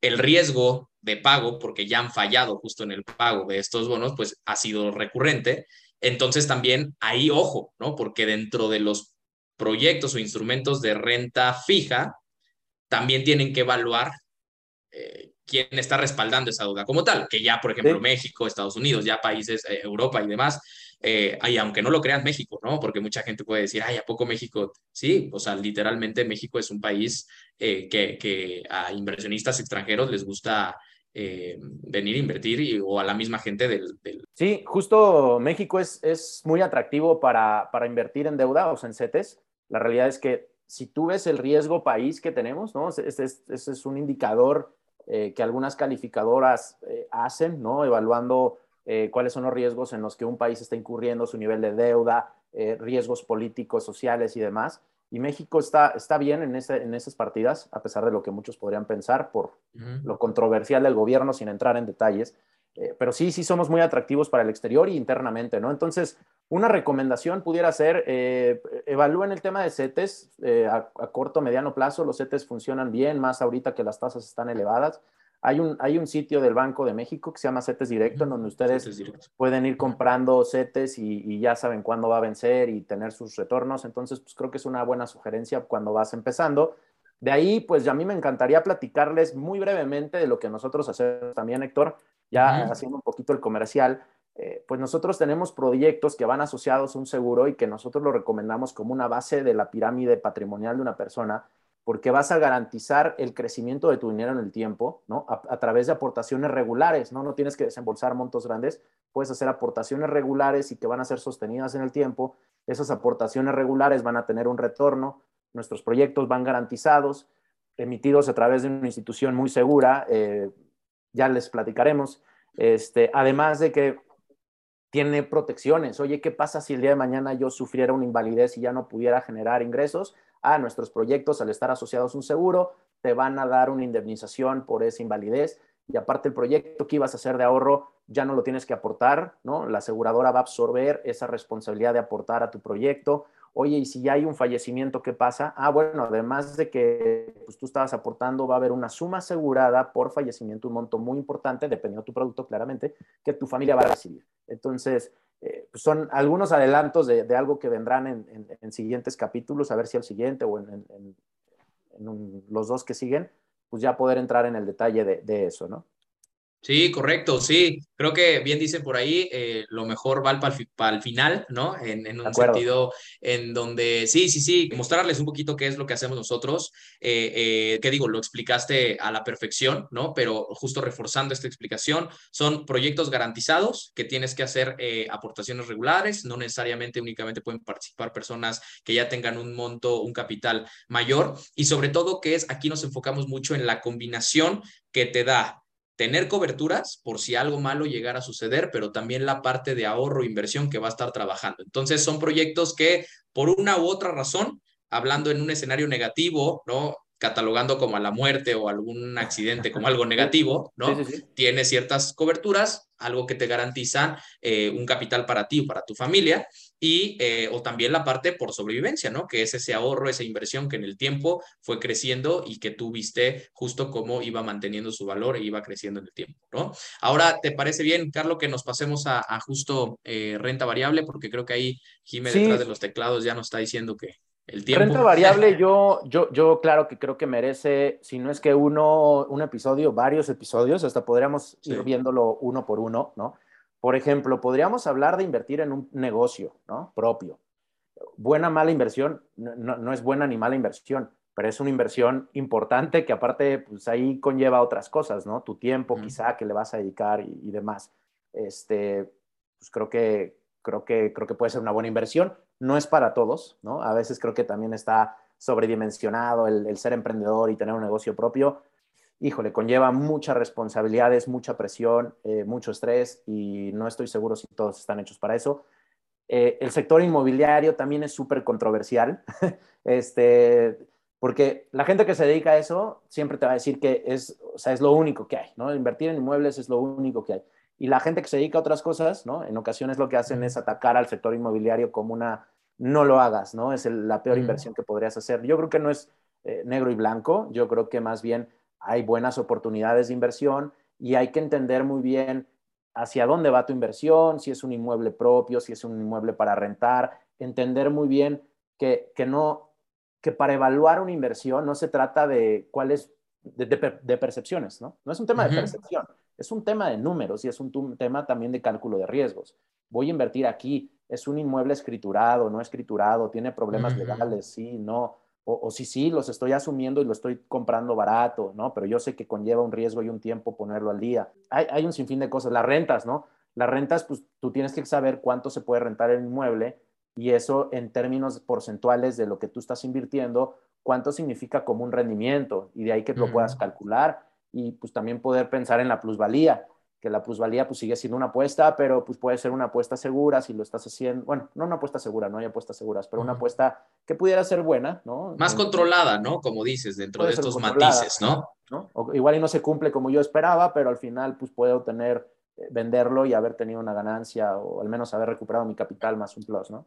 el riesgo de pago, porque ya han fallado justo en el pago de estos bonos, pues ha sido recurrente. Entonces también ahí ojo, ¿no? Porque dentro de los proyectos o instrumentos de renta fija, también tienen que evaluar eh, quién está respaldando esa deuda como tal, que ya, por ejemplo, México, Estados Unidos, ya países, eh, Europa y demás, eh, y aunque no lo crean México, ¿no? Porque mucha gente puede decir, ay, ¿a poco México? Sí, o sea, literalmente México es un país que, que, a inversionistas extranjeros les gusta venir a invertir o a la misma gente del, Sí, justo México es, es muy atractivo para, para invertir en deuda, o sea, en CETES. La realidad es que si tú ves el riesgo país que tenemos, ¿no? Ese es un indicador eh, que algunas calificadoras eh, hacen, ¿no? Evaluando eh, cuáles son los riesgos en los que un país está incurriendo, su nivel de deuda, riesgos políticos, sociales y demás. Y México está, está bien en, ese, en esas partidas, a pesar de lo que muchos podrían pensar por lo controversial del gobierno, sin entrar en detalles. pero sí, sí somos muy atractivos para el exterior y internamente, ¿no? Entonces, una recomendación pudiera ser, eh, evalúen el tema de CETES eh, a, corto mediano plazo. Los CETES funcionan bien, más ahorita que las tasas están elevadas. Hay un, hay un sitio del Banco de México que se llama CETES Directo, en donde ustedes pueden ir comprando CETES y, ya saben cuándo va a vencer y tener sus retornos. Entonces, pues creo que es una buena sugerencia cuando vas empezando. De ahí, pues a mí me encantaría platicarles muy brevemente de lo que nosotros hacemos también, Héctor, ya haciendo un poquito el comercial. Eh, pues nosotros tenemos proyectos que van asociados a un seguro y que nosotros lo recomendamos como una base de la pirámide patrimonial de una persona, porque vas a garantizar el crecimiento de tu dinero en el tiempo, ¿no? A, través de aportaciones regulares, ¿no? No tienes que desembolsar montos grandes, puedes hacer aportaciones regulares y que van a ser sostenidas en el tiempo. Esas aportaciones regulares van a tener un retorno, nuestros proyectos van garantizados, emitidos a través de una institución muy segura, eh, ya les platicaremos. Este, además de que tiene protecciones. Oye, ¿qué pasa si el día de mañana yo sufriera una invalidez y ya no pudiera generar ingresos? Ah, nuestros proyectos, al estar asociados a un seguro, te van a dar una indemnización por esa invalidez. Y aparte el proyecto que ibas a hacer de ahorro ya no lo tienes que aportar, ¿no? La aseguradora va a absorber esa responsabilidad de aportar a tu proyecto oye, y si ya hay un fallecimiento, ¿qué pasa? Ah, bueno, además de que pues, tú estabas aportando, va a haber una suma asegurada por fallecimiento, un monto muy importante, dependiendo de tu producto claramente, que tu familia va a recibir. Entonces, eh, pues, son algunos adelantos de, algo que vendrán en, siguientes capítulos, a ver si el siguiente o en, los dos que siguen, pues ya poder entrar en el detalle de eso, ¿no? Sí, correcto, sí. Creo que bien dicen por ahí, eh, lo mejor va para el, final, ¿no? En, un sentido en donde, sí, sí, sí, mostrarles un poquito qué es lo que hacemos nosotros. Eh, eh, ¿Qué digo? Lo explicaste a la perfección, ¿no? Pero justo reforzando esta explicación, son proyectos garantizados que tienes que hacer aportaciones regulares, no necesariamente únicamente pueden participar personas que ya tengan un monto, un capital mayor y sobre todo que es, aquí nos enfocamos mucho en la combinación que te da tener coberturas por si algo malo llegara a suceder, pero también la parte de ahorro e inversión que va a estar trabajando. Entonces, son proyectos que por una u otra razón, hablando en un escenario negativo, ¿no? catalogando como a la muerte o algún accidente como algo negativo, ¿no? Tiene ciertas coberturas, algo que te garantiza eh, un capital para ti o para tu familia, y eh, o también la parte por sobrevivencia, ¿no? Que es ese ahorro, esa inversión que en el tiempo fue creciendo y que tú viste justo cómo iba manteniendo su valor e iba creciendo en el tiempo, ¿no? Ahora, ¿te parece bien, Carlos, que nos pasemos a, justo eh, renta variable? Porque creo que ahí Jiménez detrás de los teclados ya nos está diciendo que, el tiempo. Renta variable, yo, yo, yo claro que creo que merece, si no es que uno, un episodio, varios episodios, hasta podríamos ir viéndolo uno por uno, ¿no? Por ejemplo, podríamos hablar de invertir en un negocio, ¿no? Propio. Buena, mala inversión, no, es buena ni mala inversión, pero es una inversión importante que aparte, pues ahí conlleva otras cosas, ¿no? Tu tiempo quizá que le vas a dedicar y, y demás. Este, pues creo que, creo que, creo que puede ser una buena inversión. No es para todos, ¿no? A veces creo que también está sobredimensionado el, ser emprendedor y tener un negocio propio. Híjole, conlleva muchas responsabilidades, mucha presión, eh, mucho estrés y no estoy seguro si todos están hechos para eso. Eh, el sector inmobiliario también es súper controversial, este, porque la gente que se dedica a eso siempre te va a decir que es, o sea, es lo único que hay, ¿no? Invertir en inmuebles es lo único que hay. Y la gente que se dedica a otras cosas, ¿no? En ocasiones lo que hacen es atacar al sector inmobiliario como una, no lo hagas, ¿no? Es la peor inversión que podrías hacer. Yo creo que no es eh, negro y blanco, yo creo que más bien hay buenas oportunidades de inversión y hay que entender muy bien hacia dónde va tu inversión, si es un inmueble propio, si es un inmueble para rentar, entender muy bien que, que no, que para evaluar una inversión no se trata de cuáles, de, de, percepciones, ¿no? No es un tema de percepción, es un tema de números y es un, tema también de cálculo de riesgos. Voy a invertir aquí, es un inmueble escriturado, no escriturado, tiene problemas legales, sí, no o, si sí, los estoy asumiendo y lo estoy comprando barato, ¿no? Pero yo sé que conlleva un riesgo y un tiempo ponerlo al día. Hay, un sinfín de cosas. Las rentas, ¿no? Las rentas, pues tú tienes que saber cuánto se puede rentar el inmueble y eso en términos porcentuales de lo que tú estás invirtiendo, cuánto significa como un rendimiento y de ahí que lo puedas calcular y pues también poder pensar en la plusvalía que la plusvalía pues sigue siendo una apuesta, pero pues puede ser una apuesta segura si lo estás haciendo, bueno, no una apuesta segura, no hay apuestas seguras, pero una apuesta que pudiera ser buena, ¿no? Más controlada, ¿no? Como dices, dentro de estos matices, ¿no? ¿no? igual y no se cumple como yo esperaba, pero al final pues puedo tener, eh, venderlo y haber tenido una ganancia o al menos haber recuperado mi capital más un plus, ¿no?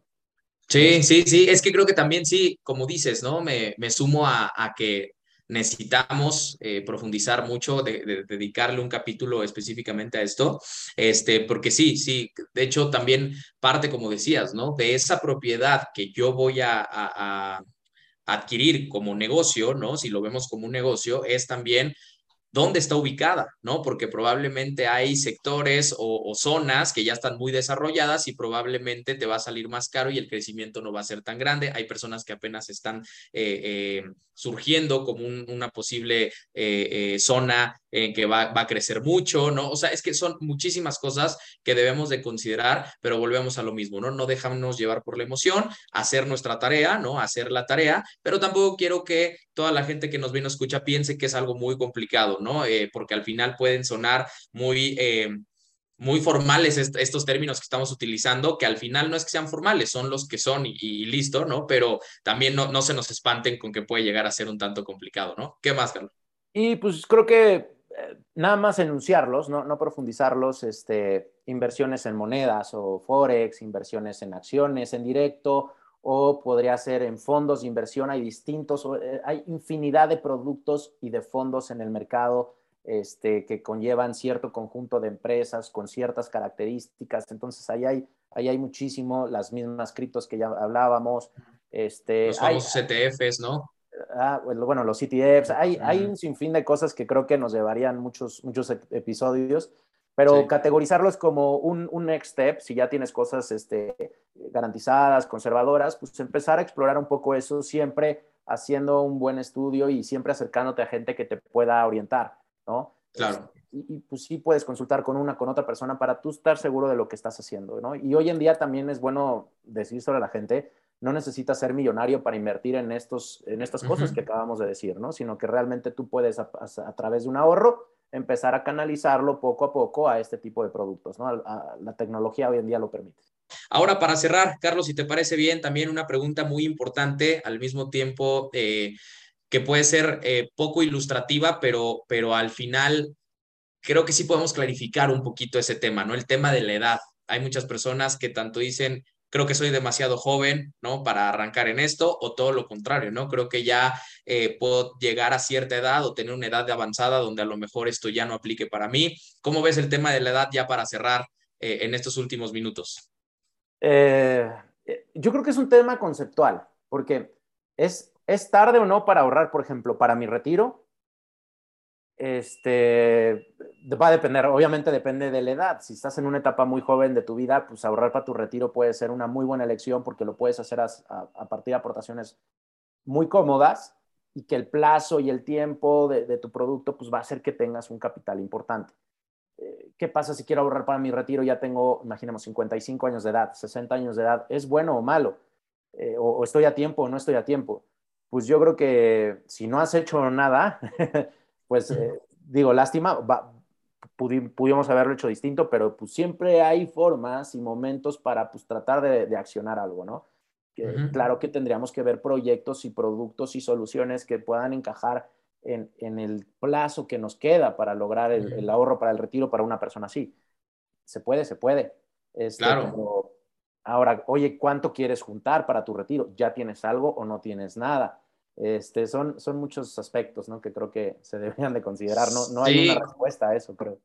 Sí, sí, sí, es que creo que también sí, como dices, ¿no? Me, me sumo a, a que necesitamos eh, profundizar mucho, de, dedicarle un capítulo específicamente a esto, este, porque sí, sí, de hecho también parte, como decías, ¿no? De esa propiedad que yo voy a, a adquirir como negocio, ¿no? Si lo vemos como un negocio, es también dónde está ubicada, ¿no? Porque probablemente hay sectores o, zonas que ya están muy desarrolladas y probablemente te va a salir más caro y el crecimiento no va a ser tan grande. Hay personas que apenas están eh, eh, surgiendo como una posible eh, zona en que va, a crecer mucho, ¿no? O sea, es que son muchísimas cosas que debemos de considerar, pero volvemos a lo mismo, ¿no? No dejarnos llevar por la emoción, hacer nuestra tarea, ¿no? Hacer la tarea, pero tampoco quiero que toda la gente que nos viene o escucha piense que es algo muy complicado, ¿no? Eh, porque al final pueden sonar muy... Eh, muy formales estos términos que estamos utilizando, que al final no es que sean formales, son los que son y, listo, ¿no? Pero también no, no, se nos espanten con que puede llegar a ser un tanto complicado, ¿no? ¿Qué más, Carlos? Y pues creo que eh, nada más enunciarlos, no, no profundizarlos, este, inversiones en monedas o forex, inversiones en acciones en directo o podría ser en fondos de inversión. Hay distintos, eh, hay infinidad de productos y de fondos en el mercado este, que conllevan cierto conjunto de empresas con ciertas características. Entonces, ahí hay, ahí hay muchísimo, las mismas criptos que ya hablábamos. Este, los famosos ETFs, ¿no? Ah, bueno, los ETFs. Hay, hay un sinfín de cosas que creo que nos llevarían muchos, muchos episodios. Pero categorizarlos como un, un, next step, si ya tienes cosas este, garantizadas, conservadoras, pues empezar a explorar un poco eso, siempre haciendo un buen estudio y siempre acercándote a gente que te pueda orientar, ¿no? Claro. Y, pues sí puedes consultar con una, con otra persona para tú estar seguro de lo que estás haciendo, ¿no? Y hoy en día también es bueno decir sobre la gente, no necesitas ser millonario para invertir en, estos, en estas cosas que acabamos de decir, ¿no? Sino que realmente tú puedes a través de un ahorro empezar a canalizarlo poco a poco a este tipo de productos, ¿no? la tecnología hoy en día lo permite. Ahora, para cerrar, Carlos, si te parece bien, también una pregunta muy importante, al mismo tiempo eh, que puede ser eh, poco ilustrativa, pero, pero al final creo que sí podemos clarificar un poquito ese tema, ¿no? El tema de la edad. Hay muchas personas que tanto dicen, creo que soy demasiado joven, ¿no? Para arrancar en esto, o todo lo contrario, ¿no? Creo que ya eh, puedo llegar a cierta edad o tener una edad avanzada donde a lo mejor esto ya no aplique para mí. ¿Cómo ves el tema de la edad ya para cerrar eh, en estos últimos minutos? Eh, yo creo que es un tema conceptual, porque es, es tarde o no para ahorrar, por ejemplo, para mi retiro, este, va a depender, obviamente depende de la edad. Si estás en una etapa muy joven de tu vida, pues ahorrar para tu retiro puede ser una muy buena elección porque lo puedes hacer a, partir de aportaciones muy cómodas y que el plazo y el tiempo de, tu producto pues va a hacer que tengas un capital importante. Eh, ¿Qué pasa si quiero ahorrar para mi retiro? Ya tengo, imaginemos, 55 años de edad, 60 años de edad. ¿Es bueno o malo? Eh, o estoy a tiempo o no estoy a tiempo? Pues yo creo que si no has hecho nada, pues eh, digo, lástima, pudimos haberlo hecho distinto, pero pues siempre hay formas y momentos para pues tratar de, accionar algo, ¿no? Claro que tendríamos que ver proyectos y productos y soluciones que puedan encajar en, el plazo que nos queda para lograr el, ahorro para el retiro para una persona así. Se puede, se puede. Este, claro. ahora, oye, ¿cuánto quieres juntar para tu retiro? ¿Ya tienes algo o no tienes nada? Este, son, son muchos aspectos ¿no? que creo que se deberían de considerar. No, no hay una respuesta a eso, creo.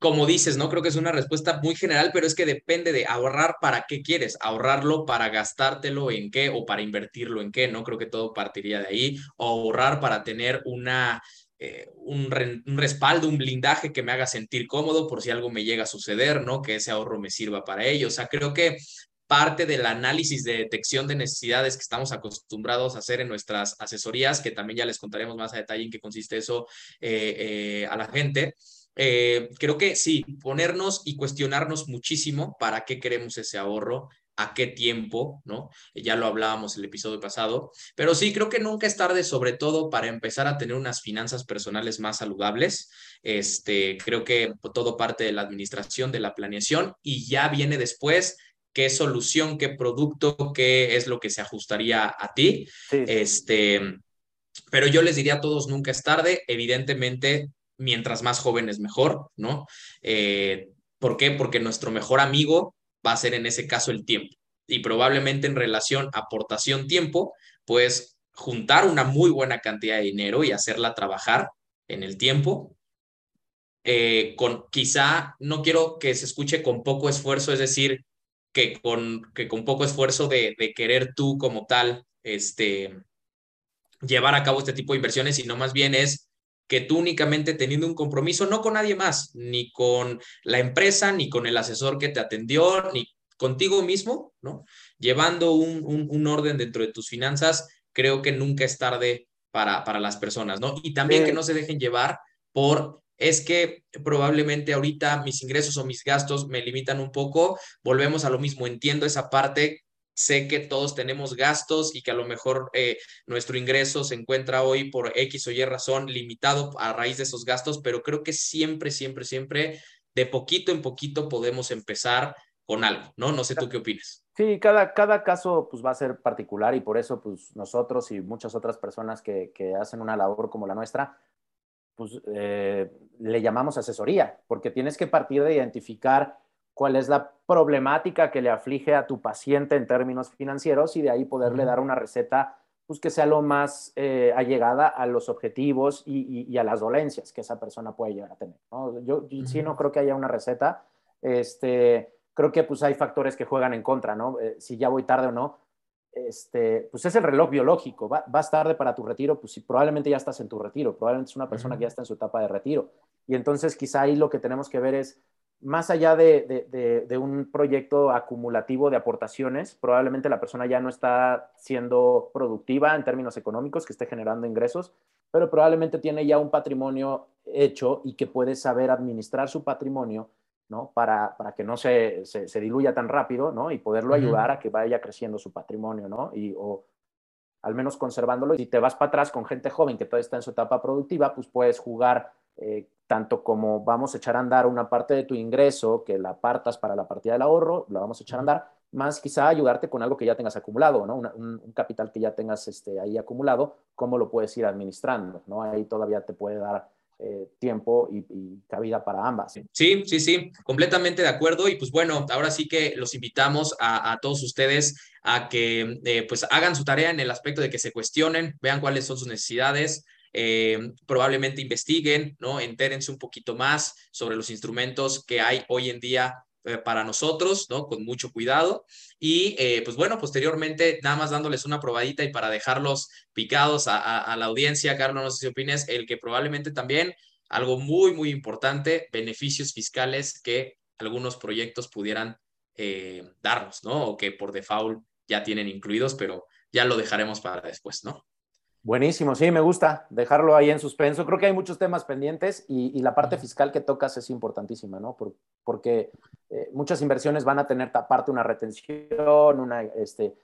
Como dices, ¿no? Creo que es una respuesta muy general, pero es que depende de ahorrar para qué quieres, ahorrarlo para gastártelo en qué o para invertirlo en qué, ¿no? Creo que todo partiría de ahí, o ahorrar para tener una, eh, un, un, respaldo, un blindaje que me haga sentir cómodo por si algo me llega a suceder, ¿no? Que ese ahorro me sirva para ello. O sea, creo que parte del análisis de detección de necesidades que estamos acostumbrados a hacer en nuestras asesorías, que también ya les contaremos más a detalle en qué consiste eso eh, eh, a la gente. Eh, creo que sí, ponernos y cuestionarnos muchísimo para qué queremos ese ahorro, a qué tiempo, ¿no? Ya lo hablábamos el episodio pasado, pero sí, creo que nunca es tarde, sobre todo para empezar a tener unas finanzas personales más saludables. Este, creo que todo parte de la administración, de la planeación y ya viene después qué solución, qué producto, qué es lo que se ajustaría a ti. Este, pero yo les diría a todos, nunca es tarde. Evidentemente, mientras más jóvenes, mejor, ¿no? Eh, ¿Por qué? Porque nuestro mejor amigo va a ser en ese caso el tiempo. Y probablemente en relación aportación-tiempo, pues juntar una muy buena cantidad de dinero y hacerla trabajar en el tiempo. Eh, con quizá no quiero que se escuche con poco esfuerzo, es decir, que con, que con poco esfuerzo de, querer tú como tal este, llevar a cabo este tipo de inversiones, sino más bien es que tú únicamente teniendo un compromiso, no con nadie más, ni con la empresa, ni con el asesor que te atendió, ni contigo mismo, ¿no? Llevando un, un, orden dentro de tus finanzas, creo que nunca es tarde para, para las personas, ¿no? Y también que no se dejen llevar por es que probablemente ahorita mis ingresos o mis gastos me limitan un poco. Volvemos a lo mismo, entiendo esa parte. Sé que todos tenemos gastos y que a lo mejor eh, nuestro ingreso se encuentra hoy por X o Y razón limitado a raíz de esos gastos, pero creo que siempre, siempre, siempre, de poquito en poquito podemos empezar con algo, ¿no? No sé tú qué opinas. Sí, cada, cada caso pues, va a ser particular y por eso pues, nosotros y muchas otras personas que, que hacen una labor como la nuestra, pues eh, le llamamos asesoría, porque tienes que partir de identificar cuál es la problemática que le aflige a tu paciente en términos financieros y de ahí poderle dar una receta pues, que sea lo más eh, allegada a los objetivos y, a las dolencias que esa persona puede llegar a tener. Yo, sí no creo que haya una receta. Este, creo que pues, hay factores que juegan en contra, ¿no? Eh, si ya voy tarde o no este, pues es el reloj biológico. Va, vas tarde para tu retiro, pues si probablemente ya estás en tu retiro, probablemente es una persona que ya está en su etapa de retiro. Y entonces quizá ahí lo que tenemos que ver es, más allá de, de, un proyecto acumulativo de aportaciones, probablemente la persona ya no está siendo productiva en términos económicos, que esté generando ingresos, pero probablemente tiene ya un patrimonio hecho y que puede saber administrar su patrimonio ¿no? Para, para que no se, se, diluya tan rápido, ¿no? Y poderlo ayudar a que vaya creciendo su patrimonio, ¿no? Y, o al menos conservándolo. Y si te vas para atrás con gente joven que todavía está en su etapa productiva, pues puedes jugar eh, tanto como vamos a echar a andar una parte de tu ingreso, que la apartas para la partida del ahorro, la vamos a echar a andar, más quizá ayudarte con algo que ya tengas acumulado, ¿no? un, un, capital que ya tengas este, ahí acumulado, cómo lo puedes ir administrando, ¿no? Ahí todavía te puede dar eh, tiempo y, cabida para ambas. Sí, sí, sí, completamente de acuerdo. Y pues bueno, ahora sí que los invitamos a, todos ustedes a que eh, pues hagan su tarea en el aspecto de que se cuestionen, vean cuáles son sus necesidades, eh, probablemente investiguen, ¿no? Entérense un poquito más sobre los instrumentos que hay hoy en día eh, para nosotros, ¿no? Con mucho cuidado. Y eh, pues bueno, posteriormente, nada más dándoles una probadita y para dejarlos picados a, la audiencia, Carlos, no sé si opines, el que probablemente también, algo muy, muy importante, beneficios fiscales que algunos proyectos pudieran eh, darnos, ¿no? O que por default ya tienen incluidos, pero ya lo dejaremos para después, ¿no? Buenísimo, sí, me gusta dejarlo ahí en suspenso. Creo que hay muchos temas pendientes y, la parte fiscal que tocas es importantísima, ¿no? porque eh, muchas inversiones van a tener aparte una retención, una, este,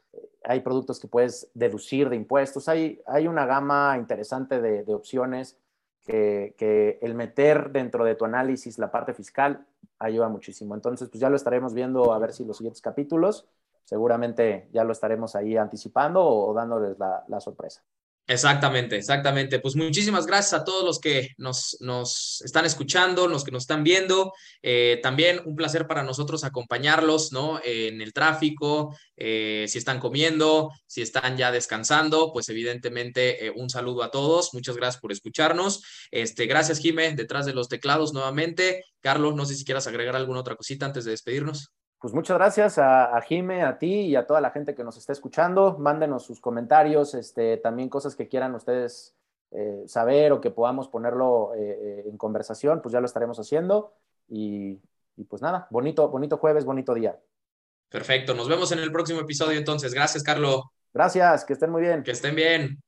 hay productos que puedes deducir de impuestos, hay, hay una gama interesante de, opciones que, que, el meter dentro de tu análisis la parte fiscal ayuda muchísimo. Entonces, pues ya lo estaremos viendo a ver si los siguientes capítulos, seguramente ya lo estaremos ahí anticipando o, o dándoles la, la sorpresa. Exactamente, exactamente. Pues muchísimas gracias a todos los que nos, nos están escuchando, los que nos están viendo. Eh, también un placer para nosotros acompañarlos, ¿no? en el tráfico, eh, si están comiendo, si están ya descansando, pues evidentemente eh, un saludo a todos. Muchas gracias por escucharnos. Este, gracias, Jime, detrás de los teclados nuevamente. Carlos, no sé si quieras agregar alguna otra cosita antes de despedirnos. Pues muchas gracias a, a Jime, a ti y a toda la gente que nos está escuchando. Mándenos sus comentarios, este, también cosas que quieran ustedes eh, saber o que podamos ponerlo eh, eh, en conversación, pues ya lo estaremos haciendo. Y, y, pues nada, bonito, bonito jueves, bonito día. Perfecto, nos vemos en el próximo episodio entonces. Gracias, Carlos. Gracias, que estén muy bien. Que estén bien.